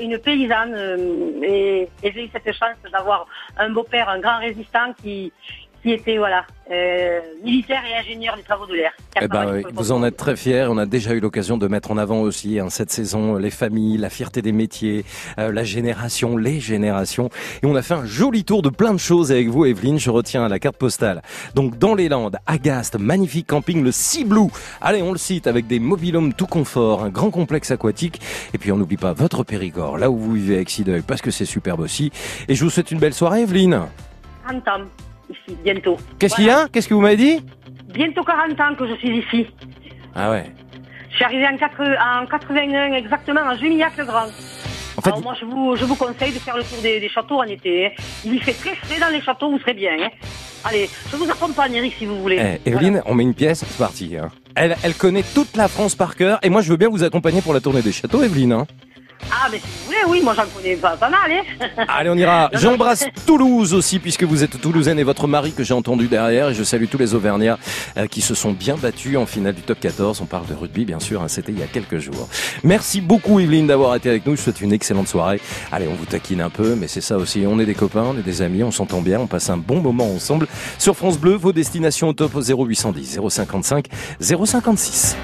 une, paysanne euh, et, et j'ai eu cette chance d'avoir un un grand résistant qui, qui était, voilà, euh, militaire et ingénieur des travaux de l'air. Eh ben, oui, vous en êtes très fiers. On a déjà eu l'occasion de mettre en avant aussi hein, cette saison les familles, la fierté des métiers, euh, la génération, les générations. Et on a fait un joli tour de plein de choses avec vous, Evelyne. Je retiens la carte postale. Donc dans les Landes, Agast, magnifique camping, le Blue. Allez, on le cite avec des mobilhomes tout confort, un grand complexe aquatique. Et puis on n'oublie pas votre Périgord, là où vous vivez avec Sideuil, parce que c'est superbe aussi. Et je vous souhaite une belle soirée, Evelyne. 40 ans, ici, bientôt. Qu'est-ce qu'il y a Qu'est-ce que vous m'avez dit Bientôt 40 ans que je suis ici. Ah ouais. Je suis arrivée en, 4 en 81 exactement, à Jumillac-le-Grand. En fait, Alors moi, je vous, je vous conseille de faire le tour des, des châteaux en été. hein. Il y fait très frais dans les châteaux, vous serez bien. hein. Allez, je vous accompagne, Eric, si vous voulez. Eh, Evelyne, on met une pièce, c'est parti. hein. Elle, elle connaît toute la France par cœur et moi je veux bien vous accompagner pour la tournée des châteaux, Evelyne. Ah, mais si vous voulez, oui, moi j'en connais pas, pas mal. Hein. (laughs) Allez, on ira. J'embrasse Toulouse aussi puisque vous êtes toulousaine et votre mari que j'ai entendu derrière et je salue tous les Auvergnats euh, qui se sont bien battus en finale du top 14. On parle de rugby bien sûr, hein, c'était il y a quelques jours. Merci beaucoup Evelyne d'avoir été avec nous. Je vous souhaite une excellente soirée. Allez, on vous taquine un peu, mais c'est ça aussi. On est des copains, on est des amis, on s'entend bien, on passe un bon moment ensemble. Sur France Bleu, vos destinations au top au 0810 055 056.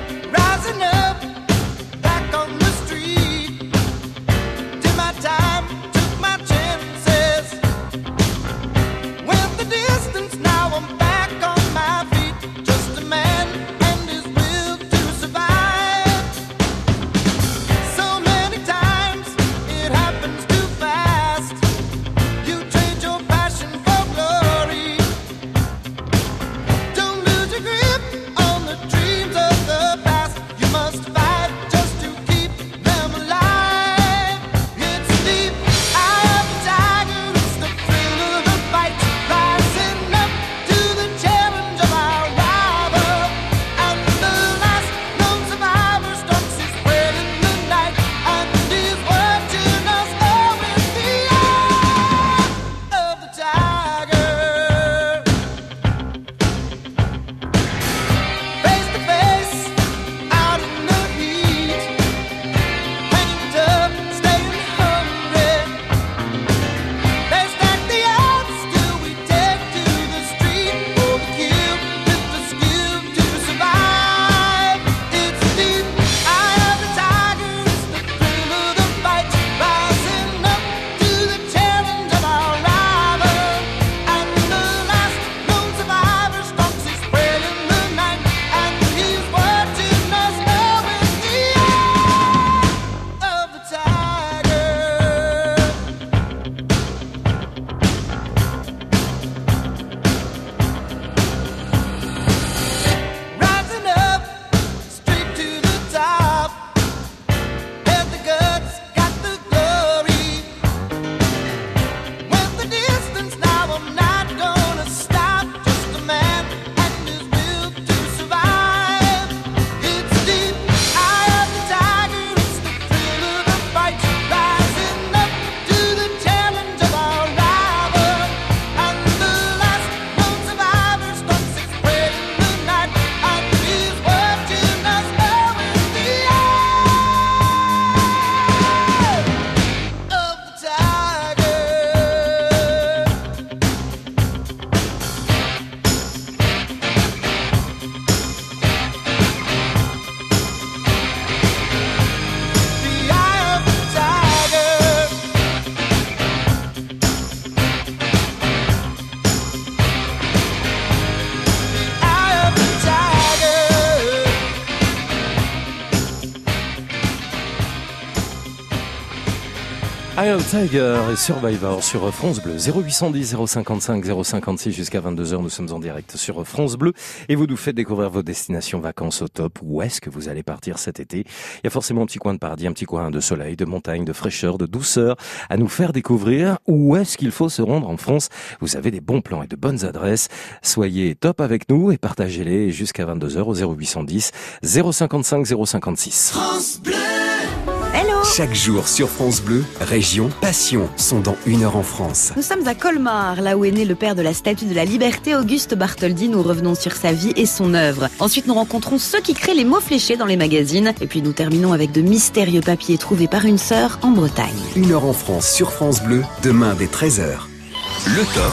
Tiger et Survivor sur France Bleu. 0810 055 056 jusqu'à 22h nous sommes en direct sur France Bleu et vous nous faites découvrir vos destinations vacances au top. Où est-ce que vous allez partir cet été? Il y a forcément un petit coin de paradis un petit coin de soleil de montagne de fraîcheur de douceur à nous faire découvrir. Où est-ce qu'il faut se rendre en France? Vous avez des bons plans et de bonnes adresses. Soyez top avec nous et partagez-les jusqu'à 22h au 0810 055 056 France Bleu. Chaque jour sur France Bleu, Région Passion sont dans une heure en France. Nous sommes à Colmar, là où est né le père de la Statue de la Liberté, Auguste Bartholdi. Nous revenons sur sa vie et son œuvre. Ensuite, nous rencontrons ceux qui créent les mots fléchés dans les magazines. Et puis, nous terminons avec de mystérieux papiers trouvés par une sœur en Bretagne. Une heure en France sur France Bleu, demain dès 13h. Le top.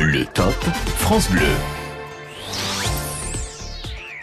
Le top France Bleu.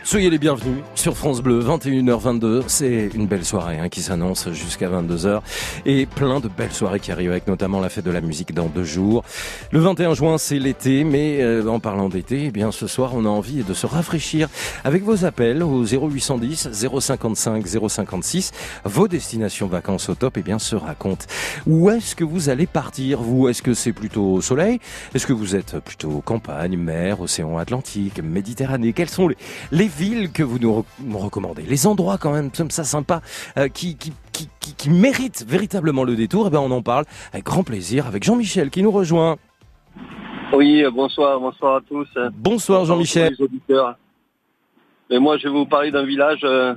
Soyez les bienvenus sur France Bleu, 21h22. C'est une belle soirée hein, qui s'annonce jusqu'à 22h et plein de belles soirées qui arrivent avec notamment la fête de la musique dans deux jours. Le 21 juin, c'est l'été, mais euh, en parlant d'été, eh bien ce soir, on a envie de se rafraîchir avec vos appels au 0810 055 056. Vos destinations vacances au top, eh bien se racontent. Où est-ce que vous allez partir Vous, est-ce que c'est plutôt au soleil? Est-ce que vous êtes plutôt campagne, mer, océan Atlantique, Méditerranée? Quels sont les, les villes que vous nous, re- nous recommandez, les endroits quand même comme ça sympas euh, qui, qui, qui, qui, méritent véritablement le détour, eh ben on en parle avec grand plaisir avec Jean-Michel qui nous rejoint. Oui, euh, bonsoir, bonsoir à tous. Bonsoir Jean-Michel. Et moi, je vais vous parler d'un village. euh,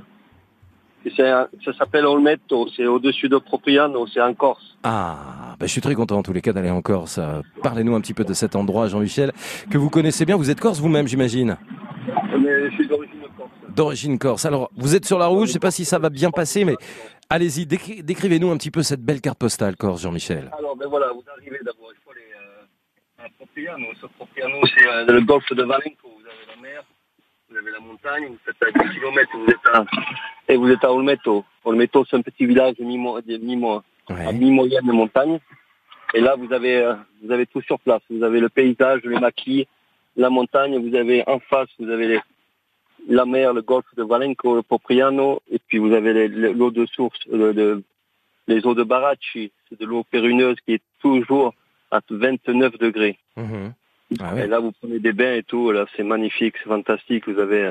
et ça s'appelle Olmetto. C'est au-dessus de Propriano. C'est en Corse. Ah, ben je suis très content en tous les cas d'aller en Corse. Parlez-nous un petit peu de cet endroit, Jean-Michel, que vous connaissez bien. Vous êtes corse vous-même, j'imagine Mais je suis d'origine corse. D'origine corse. Alors, vous êtes sur la route, je sais pas si ça va bien passer, mais allez-y, décri- décrivez-nous un petit peu cette belle carte postale corse, Jean-Michel. Alors, ben voilà, vous arrivez d'abord. Il faut aller euh, à Propriano. Ce Propriano, c'est euh, le golfe de Valenco. Vous avez la mer, vous avez la montagne. Vous faites à 10 km. Vous êtes à, et vous êtes à Olmetto. Olmetto, c'est un petit village mi-mo- mi-mo- à mi-moyenne de montagne. Et là, vous avez, euh, vous avez tout sur place. Vous avez le paysage, les maquis, la montagne. Vous avez en face, vous avez les- la mer, le golfe de Valenco, le Propriano. Et puis, vous avez l'eau de source, les eaux de Baracci. C'est de l'eau péruneuse qui est toujours à 29 degrés. Mhm. Et là, vous prenez des bains et tout. Là, c'est magnifique, c'est fantastique. Vous avez.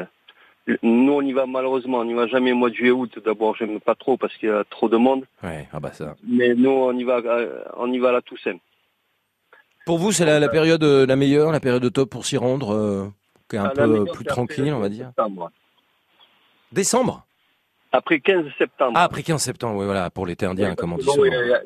euh, Nous, on y va malheureusement. On n'y va jamais au mois de juillet-août. D'abord, j'aime pas trop parce qu'il y a trop de monde. Ouais, ah bah ça. Mais nous, on y va, euh, on y va à la Toussaint. Pour vous, c'est la, la période euh, la meilleure, la période top pour s'y rendre, euh, qui est un Ah, peu plus tranquille, le on va 15 dire. septembre. Décembre? Après 15 septembre. Ah, après 15 septembre, oui, voilà, pour l'été indien, comme on dit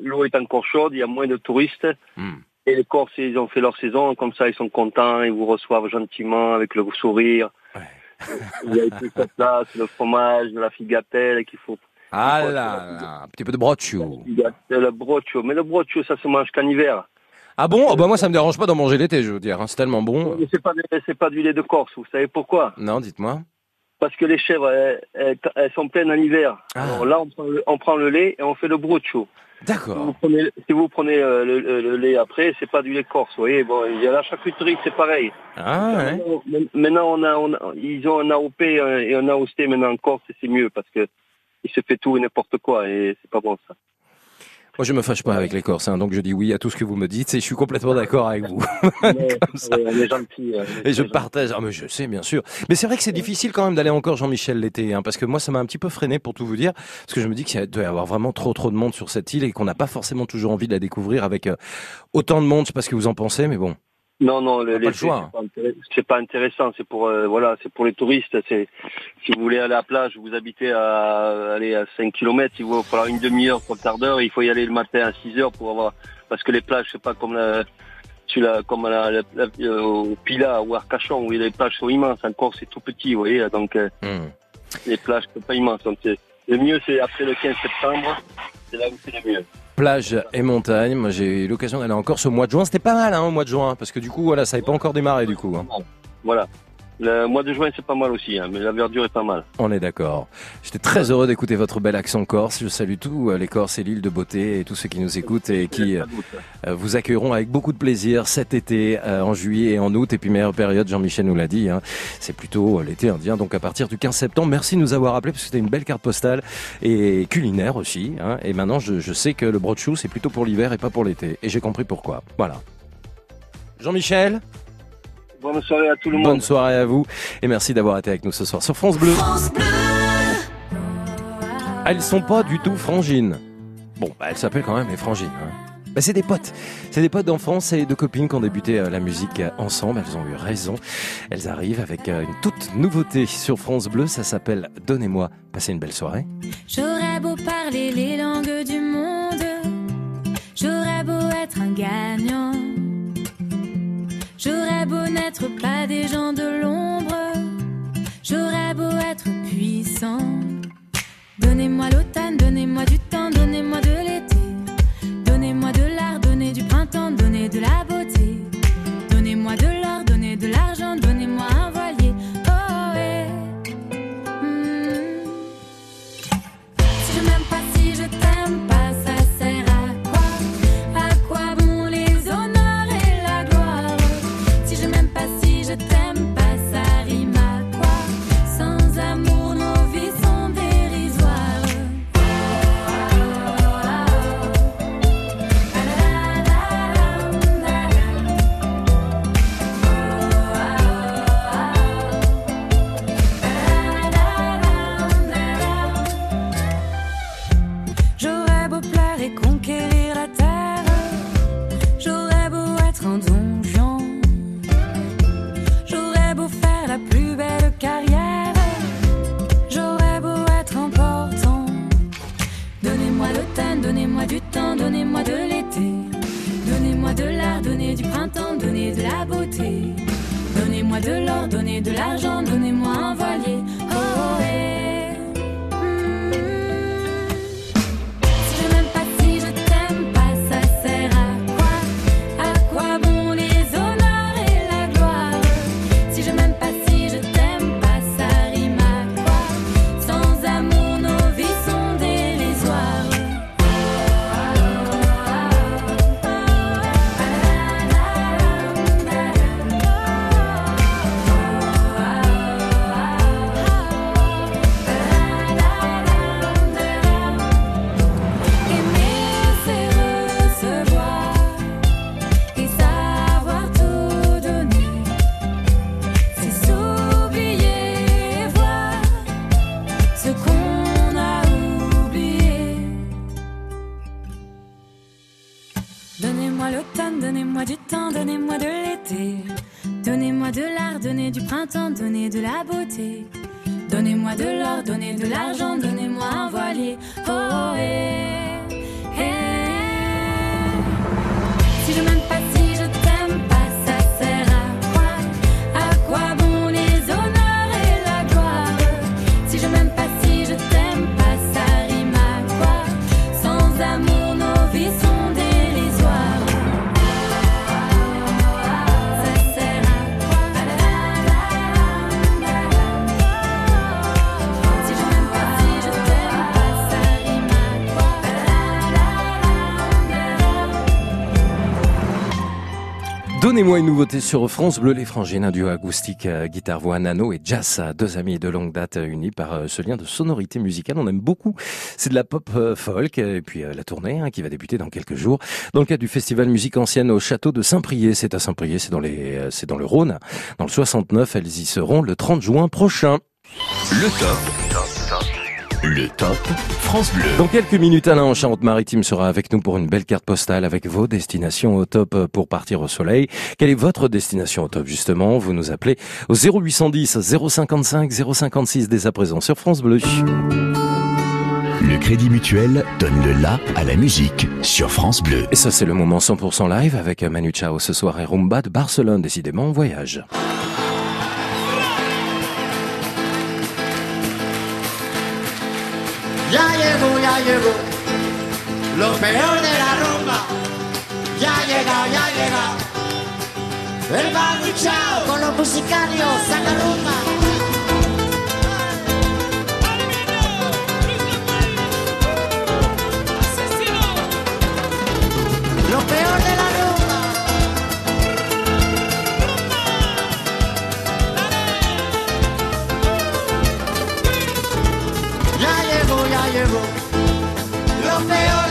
L'eau est, encore chaude, il y a moins de touristes. Hmm. Et les Corses, ils ont fait leur saison, comme ça, ils sont contents, ils vous reçoivent gentiment avec le sourire. (laughs) Il y a tout sur place, le fromage, la figatelle qu'il faut. Ah là là, un petit peu de broccio. Le broccio. Mais le broccio, ça se mange qu'en hiver. Ah bon? Oh bah Moi, ça me dérange pas d'en manger l'été, je veux dire. hein, C'est tellement bon. Mais c'est pas, c'est pas du lait de Corse, vous savez pourquoi? Non, dites-moi. Parce que les chèvres, elles, elles- elles sont pleines en hiver. Ah. Alors là, on prend, le, on prend le lait et on fait le broccio. D'accord. Si vous prenez, si vous prenez euh, le, le- le lait après, c'est pas du lait corse, vous voyez. Bon, il y a la charcuterie, c'est pareil. Ah ouais. Maintenant, maintenant, on a, on a- ils ont un AOP euh, et un AOC maintenant en Corse et c'est mieux parce que il se fait tout et n'importe quoi et c'est pas bon ça. Moi, je me fâche pas avec les Corses, hein, donc je dis oui à tout ce que vous me dites et je suis complètement d'accord avec vous. (laughs) Mais, (laughs) ouais, on est gentil. euh, Et je partage. Ah, mais je sais, bien sûr. Mais c'est vrai que c'est difficile quand même d'aller encore Jean-Michel l'été, hein, parce que moi, ça m'a un petit peu freiné pour tout vous dire, parce que je me dis qu'il doit y avoir vraiment trop, trop de monde sur cette île et qu'on n'a pas forcément toujours envie de la découvrir avec euh, autant de monde. Je sais pas ce que vous en pensez, mais bon. Non, non, le, les le c'est pas intéress- c'est pas intéressant. C'est pour, euh, voilà, c'est pour les touristes. C'est si vous voulez aller à la plage, vous habitez à aller à 5 km, il va falloir une demi-heure, trois quarts d'heure. Il faut y aller le matin à 6 heures pour avoir, parce que les plages, c'est pas comme la, comme la, la- la- euh, au Pila ou à Arcachon où les plages sont immenses. Encore, c'est tout petit, vous voyez. Donc euh, Hmm. les plages sont pas immenses. Donc le mieux, c'est après le 15 septembre. C'est là où c'est le mieux. Plage et montagne. Moi, j'ai eu l'occasion d'aller en Corse au mois de juin. C'était pas mal, hein, au mois de juin, parce que du coup, voilà, ça n'avait pas encore démarré, du coup. hein. Voilà. Le mois de juin, c'est pas mal aussi, hein, mais la verdure est pas mal. On est d'accord. J'étais très heureux d'écouter votre bel accent corse. Je salue tous euh, les Corses et l'île de beauté et tous ceux qui nous écoutent et qui euh, euh, vous accueilleront avec beaucoup de plaisir cet été, en juillet et en août. Et puis meilleure période, Jean-Michel nous l'a dit, hein, c'est plutôt l'été indien. Donc à partir du 15 septembre, merci de nous avoir appelés parce que c'était une belle carte postale et culinaire aussi. hein. Et maintenant, je, je sais que le brochou, c'est plutôt pour l'hiver et pas pour l'été. Et j'ai compris pourquoi. Voilà. Jean-Michel? Bonne soirée à tout le monde. Bonne soirée à vous et merci d'avoir été avec nous ce soir sur France Bleu. Ah, Elles sont pas du tout frangines. Bon, bah, elles s'appellent quand même les frangines. hein. Bah, c'est des potes. C'est des potes d'enfance et de copines qui ont débuté euh, la musique euh, ensemble. Elles ont eu raison. Elles arrivent avec euh, une toute nouveauté sur France Bleu. Ça s'appelle Donnez-moi. Passez une belle soirée. J'aurais beau parler les langues du monde, j'aurais beau être un gagnant. Pas des gens de l'ombre, j'aurais beau être puissant. Donnez-moi l'automne, donnez-moi du temps, donnez-moi de l'été. Donnez-moi de l'art, donnez du printemps, donnez de la beauté. Donnez-moi de l'or, donnez de l'argent, donnez-moi de l'argent, donnez-moi un voilier. Printemps, donnez de la beauté. Donnez-moi de l'or, donnez de l'argent, donnez-moi un voilier. Oh, eh, eh. Donnez-moi une nouveauté sur France Bleu, les frangines, un duo acoustique, euh, guitare, voix, nano et jazz, euh, deux amis de longue date euh, unis par ce lien de sonorité musicale. On aime beaucoup. C'est de la pop folk et puis la tournée hein, qui va débuter dans quelques jours dans le cadre du festival musique ancienne au château de Saint-Priest. C'est à Saint-Priest, c'est dans les, c'est dans le Rhône, dans le 69. Elles y seront le 30 juin prochain. Le top. Le top France Bleu. Dans quelques minutes, Alain en Charente-Maritime sera avec nous pour une belle carte postale avec vos destinations au top pour partir au soleil. Quelle est votre destination au top justement? Vous nous appelez au 0810 055 056 dès à présent sur France Bleu. Le Crédit Mutuel donne le la à la musique sur France Bleu. Et ça c'est le moment 100% live avec Manu Chao ce soir et Rumba de Barcelone, décidément en voyage. Ya llegó, lo peor de la rumba. Ya llega, ya llega, el baguchao con los Vamos musicario, saca rumba. Lo peor de la rumba. Ya llegó, ya llegó. feo, feo.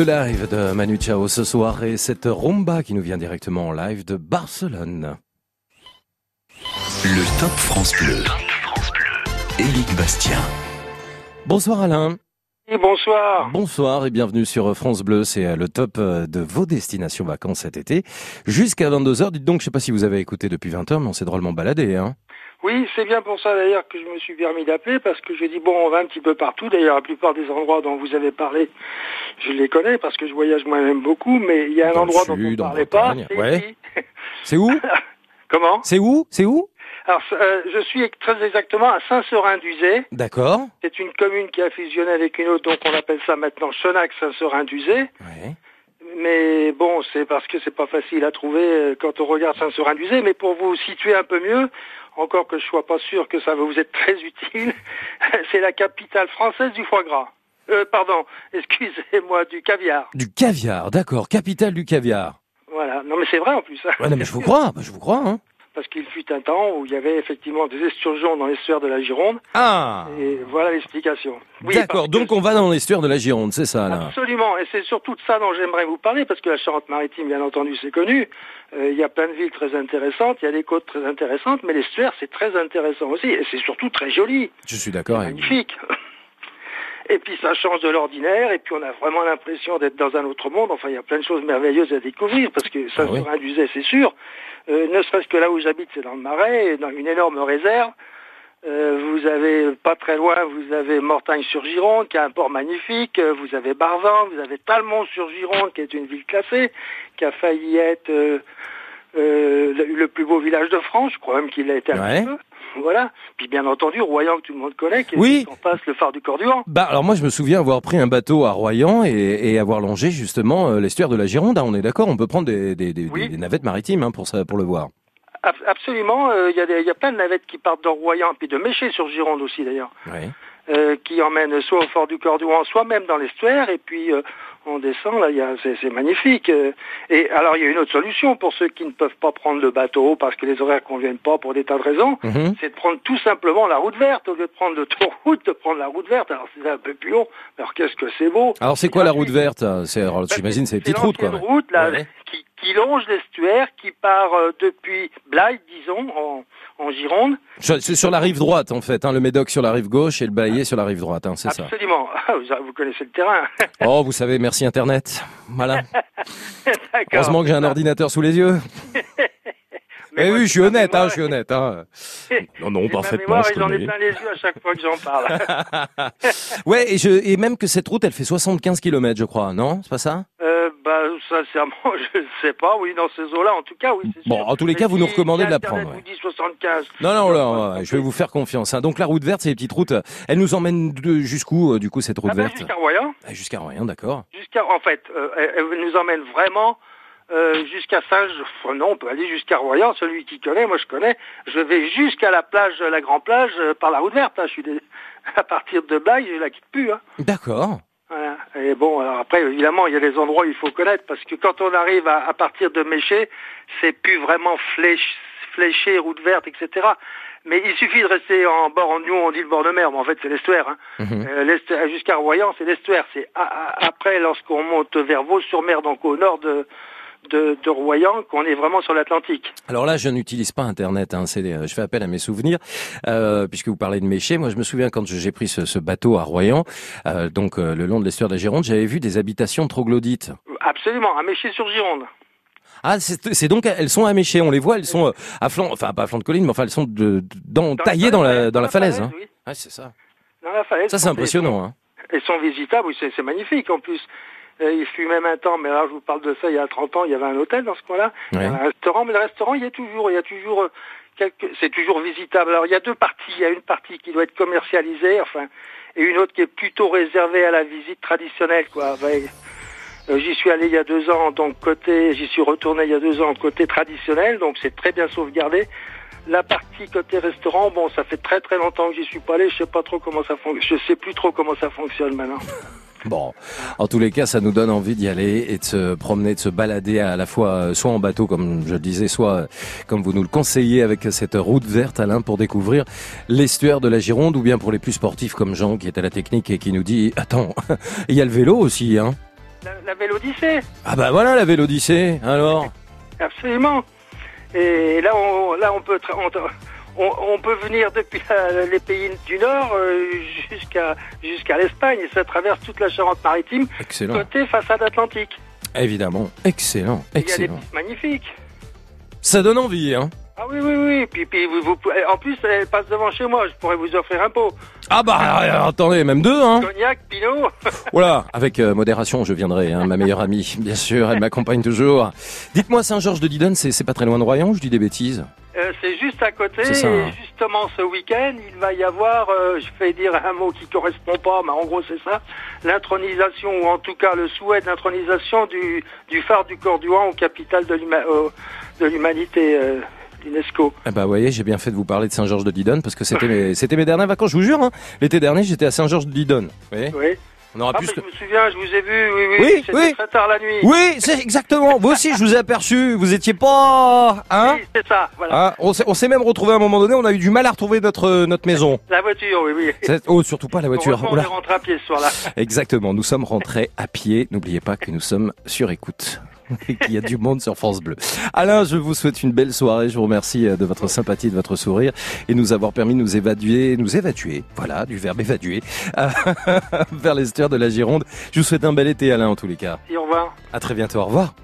Le live de Manu Chao ce soir et cette rumba qui nous vient directement en live de Barcelone. Le Top France Bleu. Éric Bastien. Bonsoir Alain. Oui, bonsoir. Bonsoir et bienvenue sur France Bleu. C'est euh, le top euh, de vos destinations vacances cet été. Jusqu'à 22h. Dites donc, je sais pas si vous avez écouté depuis 20h, mais on s'est drôlement baladé, hein. Oui, c'est bien pour ça d'ailleurs que je me suis permis d'appeler parce que j'ai dit bon, on va un petit peu partout. D'ailleurs, la plupart des endroits dont vous avez parlé, je les connais parce que je voyage moi-même beaucoup. Mais il y a un Dans endroit dont on sud, ne parlait pas. C'est ouais. où? Comment? (laughs) C'est où? (laughs) C'est où? Alors, euh, je suis très exactement à Saint-Seurin-d'Uzé. D'accord. C'est une commune qui a fusionné avec une autre, donc on appelle ça maintenant Chenac-Saint-Seurin-d'Uzé. Mais bon, c'est parce que c'est pas facile à trouver euh, quand on regarde Saint-Seurin-d'Uzé. Mais pour vous situer un peu mieux, encore que je sois pas sûr que ça va vous être très utile, (laughs) c'est la capitale française du foie gras. Euh, pardon, (laughs) excusez-moi, du caviar. Du caviar, d'accord. Capitale du caviar. Voilà. Non, mais c'est vrai en plus. hein. Ouais, non, mais je vous crois, bah, je vous crois, hein. Parce qu'il fut un temps où il y avait effectivement des esturgeons dans l'estuaire de la Gironde. Ah Et voilà l'explication. Oui, D'accord, donc on va dans l'estuaire de la Gironde, c'est ça, là. Absolument, et c'est surtout de ça dont j'aimerais vous parler, parce que la Charente-Maritime, bien entendu, c'est connu. Euh, il y a plein de villes très intéressantes, il y a des côtes très intéressantes, mais l'estuaire, c'est très intéressant aussi, et c'est surtout très joli, Je suis d'accord avec vous. Et puis ça change de l'ordinaire, et puis on a vraiment l'impression d'être dans un autre monde. Enfin, il y a plein de choses merveilleuses à découvrir, parce que ça Ah oui. se c'est sûr. Euh, ne serait-ce que là où j'habite, c'est dans le Marais, dans une énorme réserve. Euh, vous avez pas très loin, vous avez Mortagne-sur-Gironde, qui a un port magnifique. Euh, Vous avez Barzan, vous avez Talmont-sur-Gironde, qui est une ville classée, qui a failli être euh, euh, le plus beau village de France. Je crois même qu'il l'a été un Ouais. peu. Voilà. Puis bien entendu, Royan, que tout le monde connaît, qui est Oui. en passe le phare du Corduan. Bah alors moi je me souviens avoir pris un bateau à Royan et, et avoir longé justement euh, l'estuaire de la Gironde. hein, on est d'accord, on peut prendre des, des, des, des navettes maritimes hein, pour ça, pour le voir. Ab- Absolument. euh, Il y, a y plein de navettes qui partent de Royan, puis de Méché sur Gironde aussi d'ailleurs. Ouais. euh, qui emmène soit au fort du Cordouan, soit même dans l'estuaire, et puis euh, on descend, là, il y a, c'est, c'est magnifique. euh. Et alors, il y a une autre solution pour ceux qui ne peuvent pas prendre le bateau parce que les horaires conviennent pas pour des tas de raisons, Mhm. c'est de prendre tout simplement la route verte, au lieu de prendre l'autoroute, de prendre la route verte. Alors, c'est un peu plus long, mais alors qu'est-ce que c'est beau Alors c'est quoi la route verte hein C'est alors, J'imagine c'est les petites routes quoi. Bah, C'est une route, là, Ouais. qui, qui longe l'estuaire, qui part euh, depuis Blaye, disons, en, en Gironde. Sur, c'est sur la rive droite en fait, hein, le Médoc sur la rive gauche et le Baillet sur la rive droite, hein, c'est ça. Absolument. (laughs) Ah, vous, connaissez le terrain. (laughs) Oh vous savez, merci Internet. Voilà. (laughs) Heureusement que j'ai un ordinateur sous les yeux. Eh oui, je suis honnête, hein, je suis honnête. Hein. Non, non, Ma parfaitement, mémoire, je j'en ai plein les yeux à chaque fois que j'en parle. (laughs) Ouais, et, je, et même que cette route, elle fait 75 km, je crois, non? C'est pas ça? Euh, bah, sincèrement, (laughs) je ne sais pas. Oui, dans ces eaux-là, en tout cas, oui, Bon, sûr. en tous les cas, Mais vous nous recommandez de la prendre. ouais. vous dit 75. Non, non, ouais, je vais vous faire confiance. hein. Donc la route verte, c'est les petites routes. Elle nous emmène jusqu'où, euh, du coup, cette route Ah ben, verte? jusqu'à Royan. Ah, Jusqu'à Royan, d'accord. Jusqu'à, en fait, euh, elle nous emmène vraiment euh, jusqu'à Saint. non, on peut aller jusqu'à Royan. Celui qui connaît, moi je connais. Je vais jusqu'à la plage, la grande plage, euh, par la route verte. hein. Je suis des- (laughs) à partir de Blaye, je la quitte plus. Hein. D'accord. Voilà. Et bon, alors après, évidemment, il y a des endroits où il faut connaître, parce que quand on arrive à, à partir de Méché, c'est plus vraiment flèche, fléché, route verte, etc. Mais il suffit de rester en bord, en nous on dit le bord de mer, mais en fait c'est l'estuaire. Hein. Euh, l'estuaire- Jusqu'à Royan, c'est l'estuaire. C'est après, lorsqu'on monte vers Vaux-sur-Mer, donc au nord de, de, de Royan, qu'on est vraiment sur l'Atlantique. Alors là, je n'utilise pas Internet. Hein, euh, je fais appel à mes souvenirs, euh, puisque vous parlez de Méché. Moi, je me souviens quand j'ai pris ce, ce bateau à Royan, euh, donc euh, le long de l'estuaire de la Gironde, j'avais vu des habitations troglodytes. Absolument, à Méché-sur-Gironde. Ah, c'est donc elles sont à Méché. On les voit, elles sont à flanc, enfin pas à flanc de colline, mais enfin elles sont de, de- dans, taillées dans la dans la falaise. hein. oui. Ah, c'est ça. Dans la falaise. Ça, c'est impressionnant. Hein. Elles sont visitables, c'est magnifique en plus. Euh, il fut même un temps, mais là je vous parle de ça il y a 30 ans, il y avait un hôtel dans ce coin-là, un restaurant, mais le restaurant il y a toujours, il y a toujours euh, quelques, c'est toujours visitable. Alors il y a deux parties, il y a une partie qui doit être commercialisée, enfin, et une autre qui est plutôt réservée à la visite traditionnelle, quoi. euh, j'y suis allé il y a deux ans, donc côté, j'y suis retourné il y a deux ans côté traditionnel, donc c'est très bien sauvegardé. La partie côté restaurant, bon, ça fait très très longtemps que j'y suis pas allé, je sais pas trop comment ça fonctionne, je sais plus trop comment ça fonctionne maintenant. Bon, en tous les cas, ça nous donne envie d'y aller et de se promener, de se balader à la fois euh, soit en bateau, comme je le disais, soit euh, comme vous nous le conseillez avec cette route verte, Alain, pour découvrir l'estuaire de la Gironde, ou bien pour les plus sportifs comme Jean, qui est à la technique et qui nous dit, attends, (laughs) il y a le vélo aussi, hein. La, la Vélodyssée, Ah bah voilà la Vélodyssée, alors. Absolument. Et là, on, là, on peut, on, on, on peut venir depuis euh, les pays du Nord euh, jusqu'à jusqu'à l'Espagne ça traverse toute la Charente-Maritime, Excellent. côté façade atlantique. Évidemment. Excellent. Il y a des Excellent. pistes magnifiques. Ça donne envie, hein. Ah oui, oui, oui. Puis, puis vous, en plus, elle passe devant chez moi. Je pourrais vous offrir un pot. Ah bah, attendez, même deux, hein. Cognac, Pinot. (laughs) Voilà, avec euh, modération, je viendrai, hein, ma meilleure amie, bien sûr, elle m'accompagne toujours. Dites-moi, Saint-Georges de Didonne, c'est pas très loin de Royan je dis des bêtises? Euh, c'est juste à côté. Ça, et hein. justement, ce week-end, il va y avoir, euh, je vais dire un mot qui correspond pas, mais en gros, c'est ça, l'intronisation, ou en tout cas le souhait d'intronisation du, du phare du Corduan au capital de l'humanité, euh, l'UNESCO. Ah bah, vous voyez, j'ai bien fait de vous parler de Saint-Georges de Didonne parce que c'était mes, c'était mes dernières vacances, je vous jure, hein. L'été dernier, j'étais à Saint-Georges de Didonne. Vous voyez Oui. On aura Ah, plus mais que... Je me souviens, je vous ai vu, oui, oui, Oui, c'était oui. très tard la nuit. Oui, c'est exactement. Vous aussi, je vous ai aperçu. Vous étiez pas, hein Oui, c'est ça, voilà. Hein on s'est, même retrouvé à un moment donné. On a eu du mal à retrouver notre notre maison. La voiture, oui, oui. Oh, surtout pas la voiture. On est rentré à pied ce soir-là. Exactement. Nous sommes rentrés à pied. N'oubliez pas que nous sommes sur écoute. Et qu'il y a du monde sur France Bleu. Alain, je vous souhaite une belle soirée. Je vous remercie euh, de votre sympathie, de votre sourire et nous avoir permis de nous évaduer, nous évacuer. Voilà, du verbe évaduer (laughs) vers l'estuaire de la Gironde. Je vous souhaite un bel été, Alain, en tous les cas. Et au revoir. À très bientôt. Au revoir.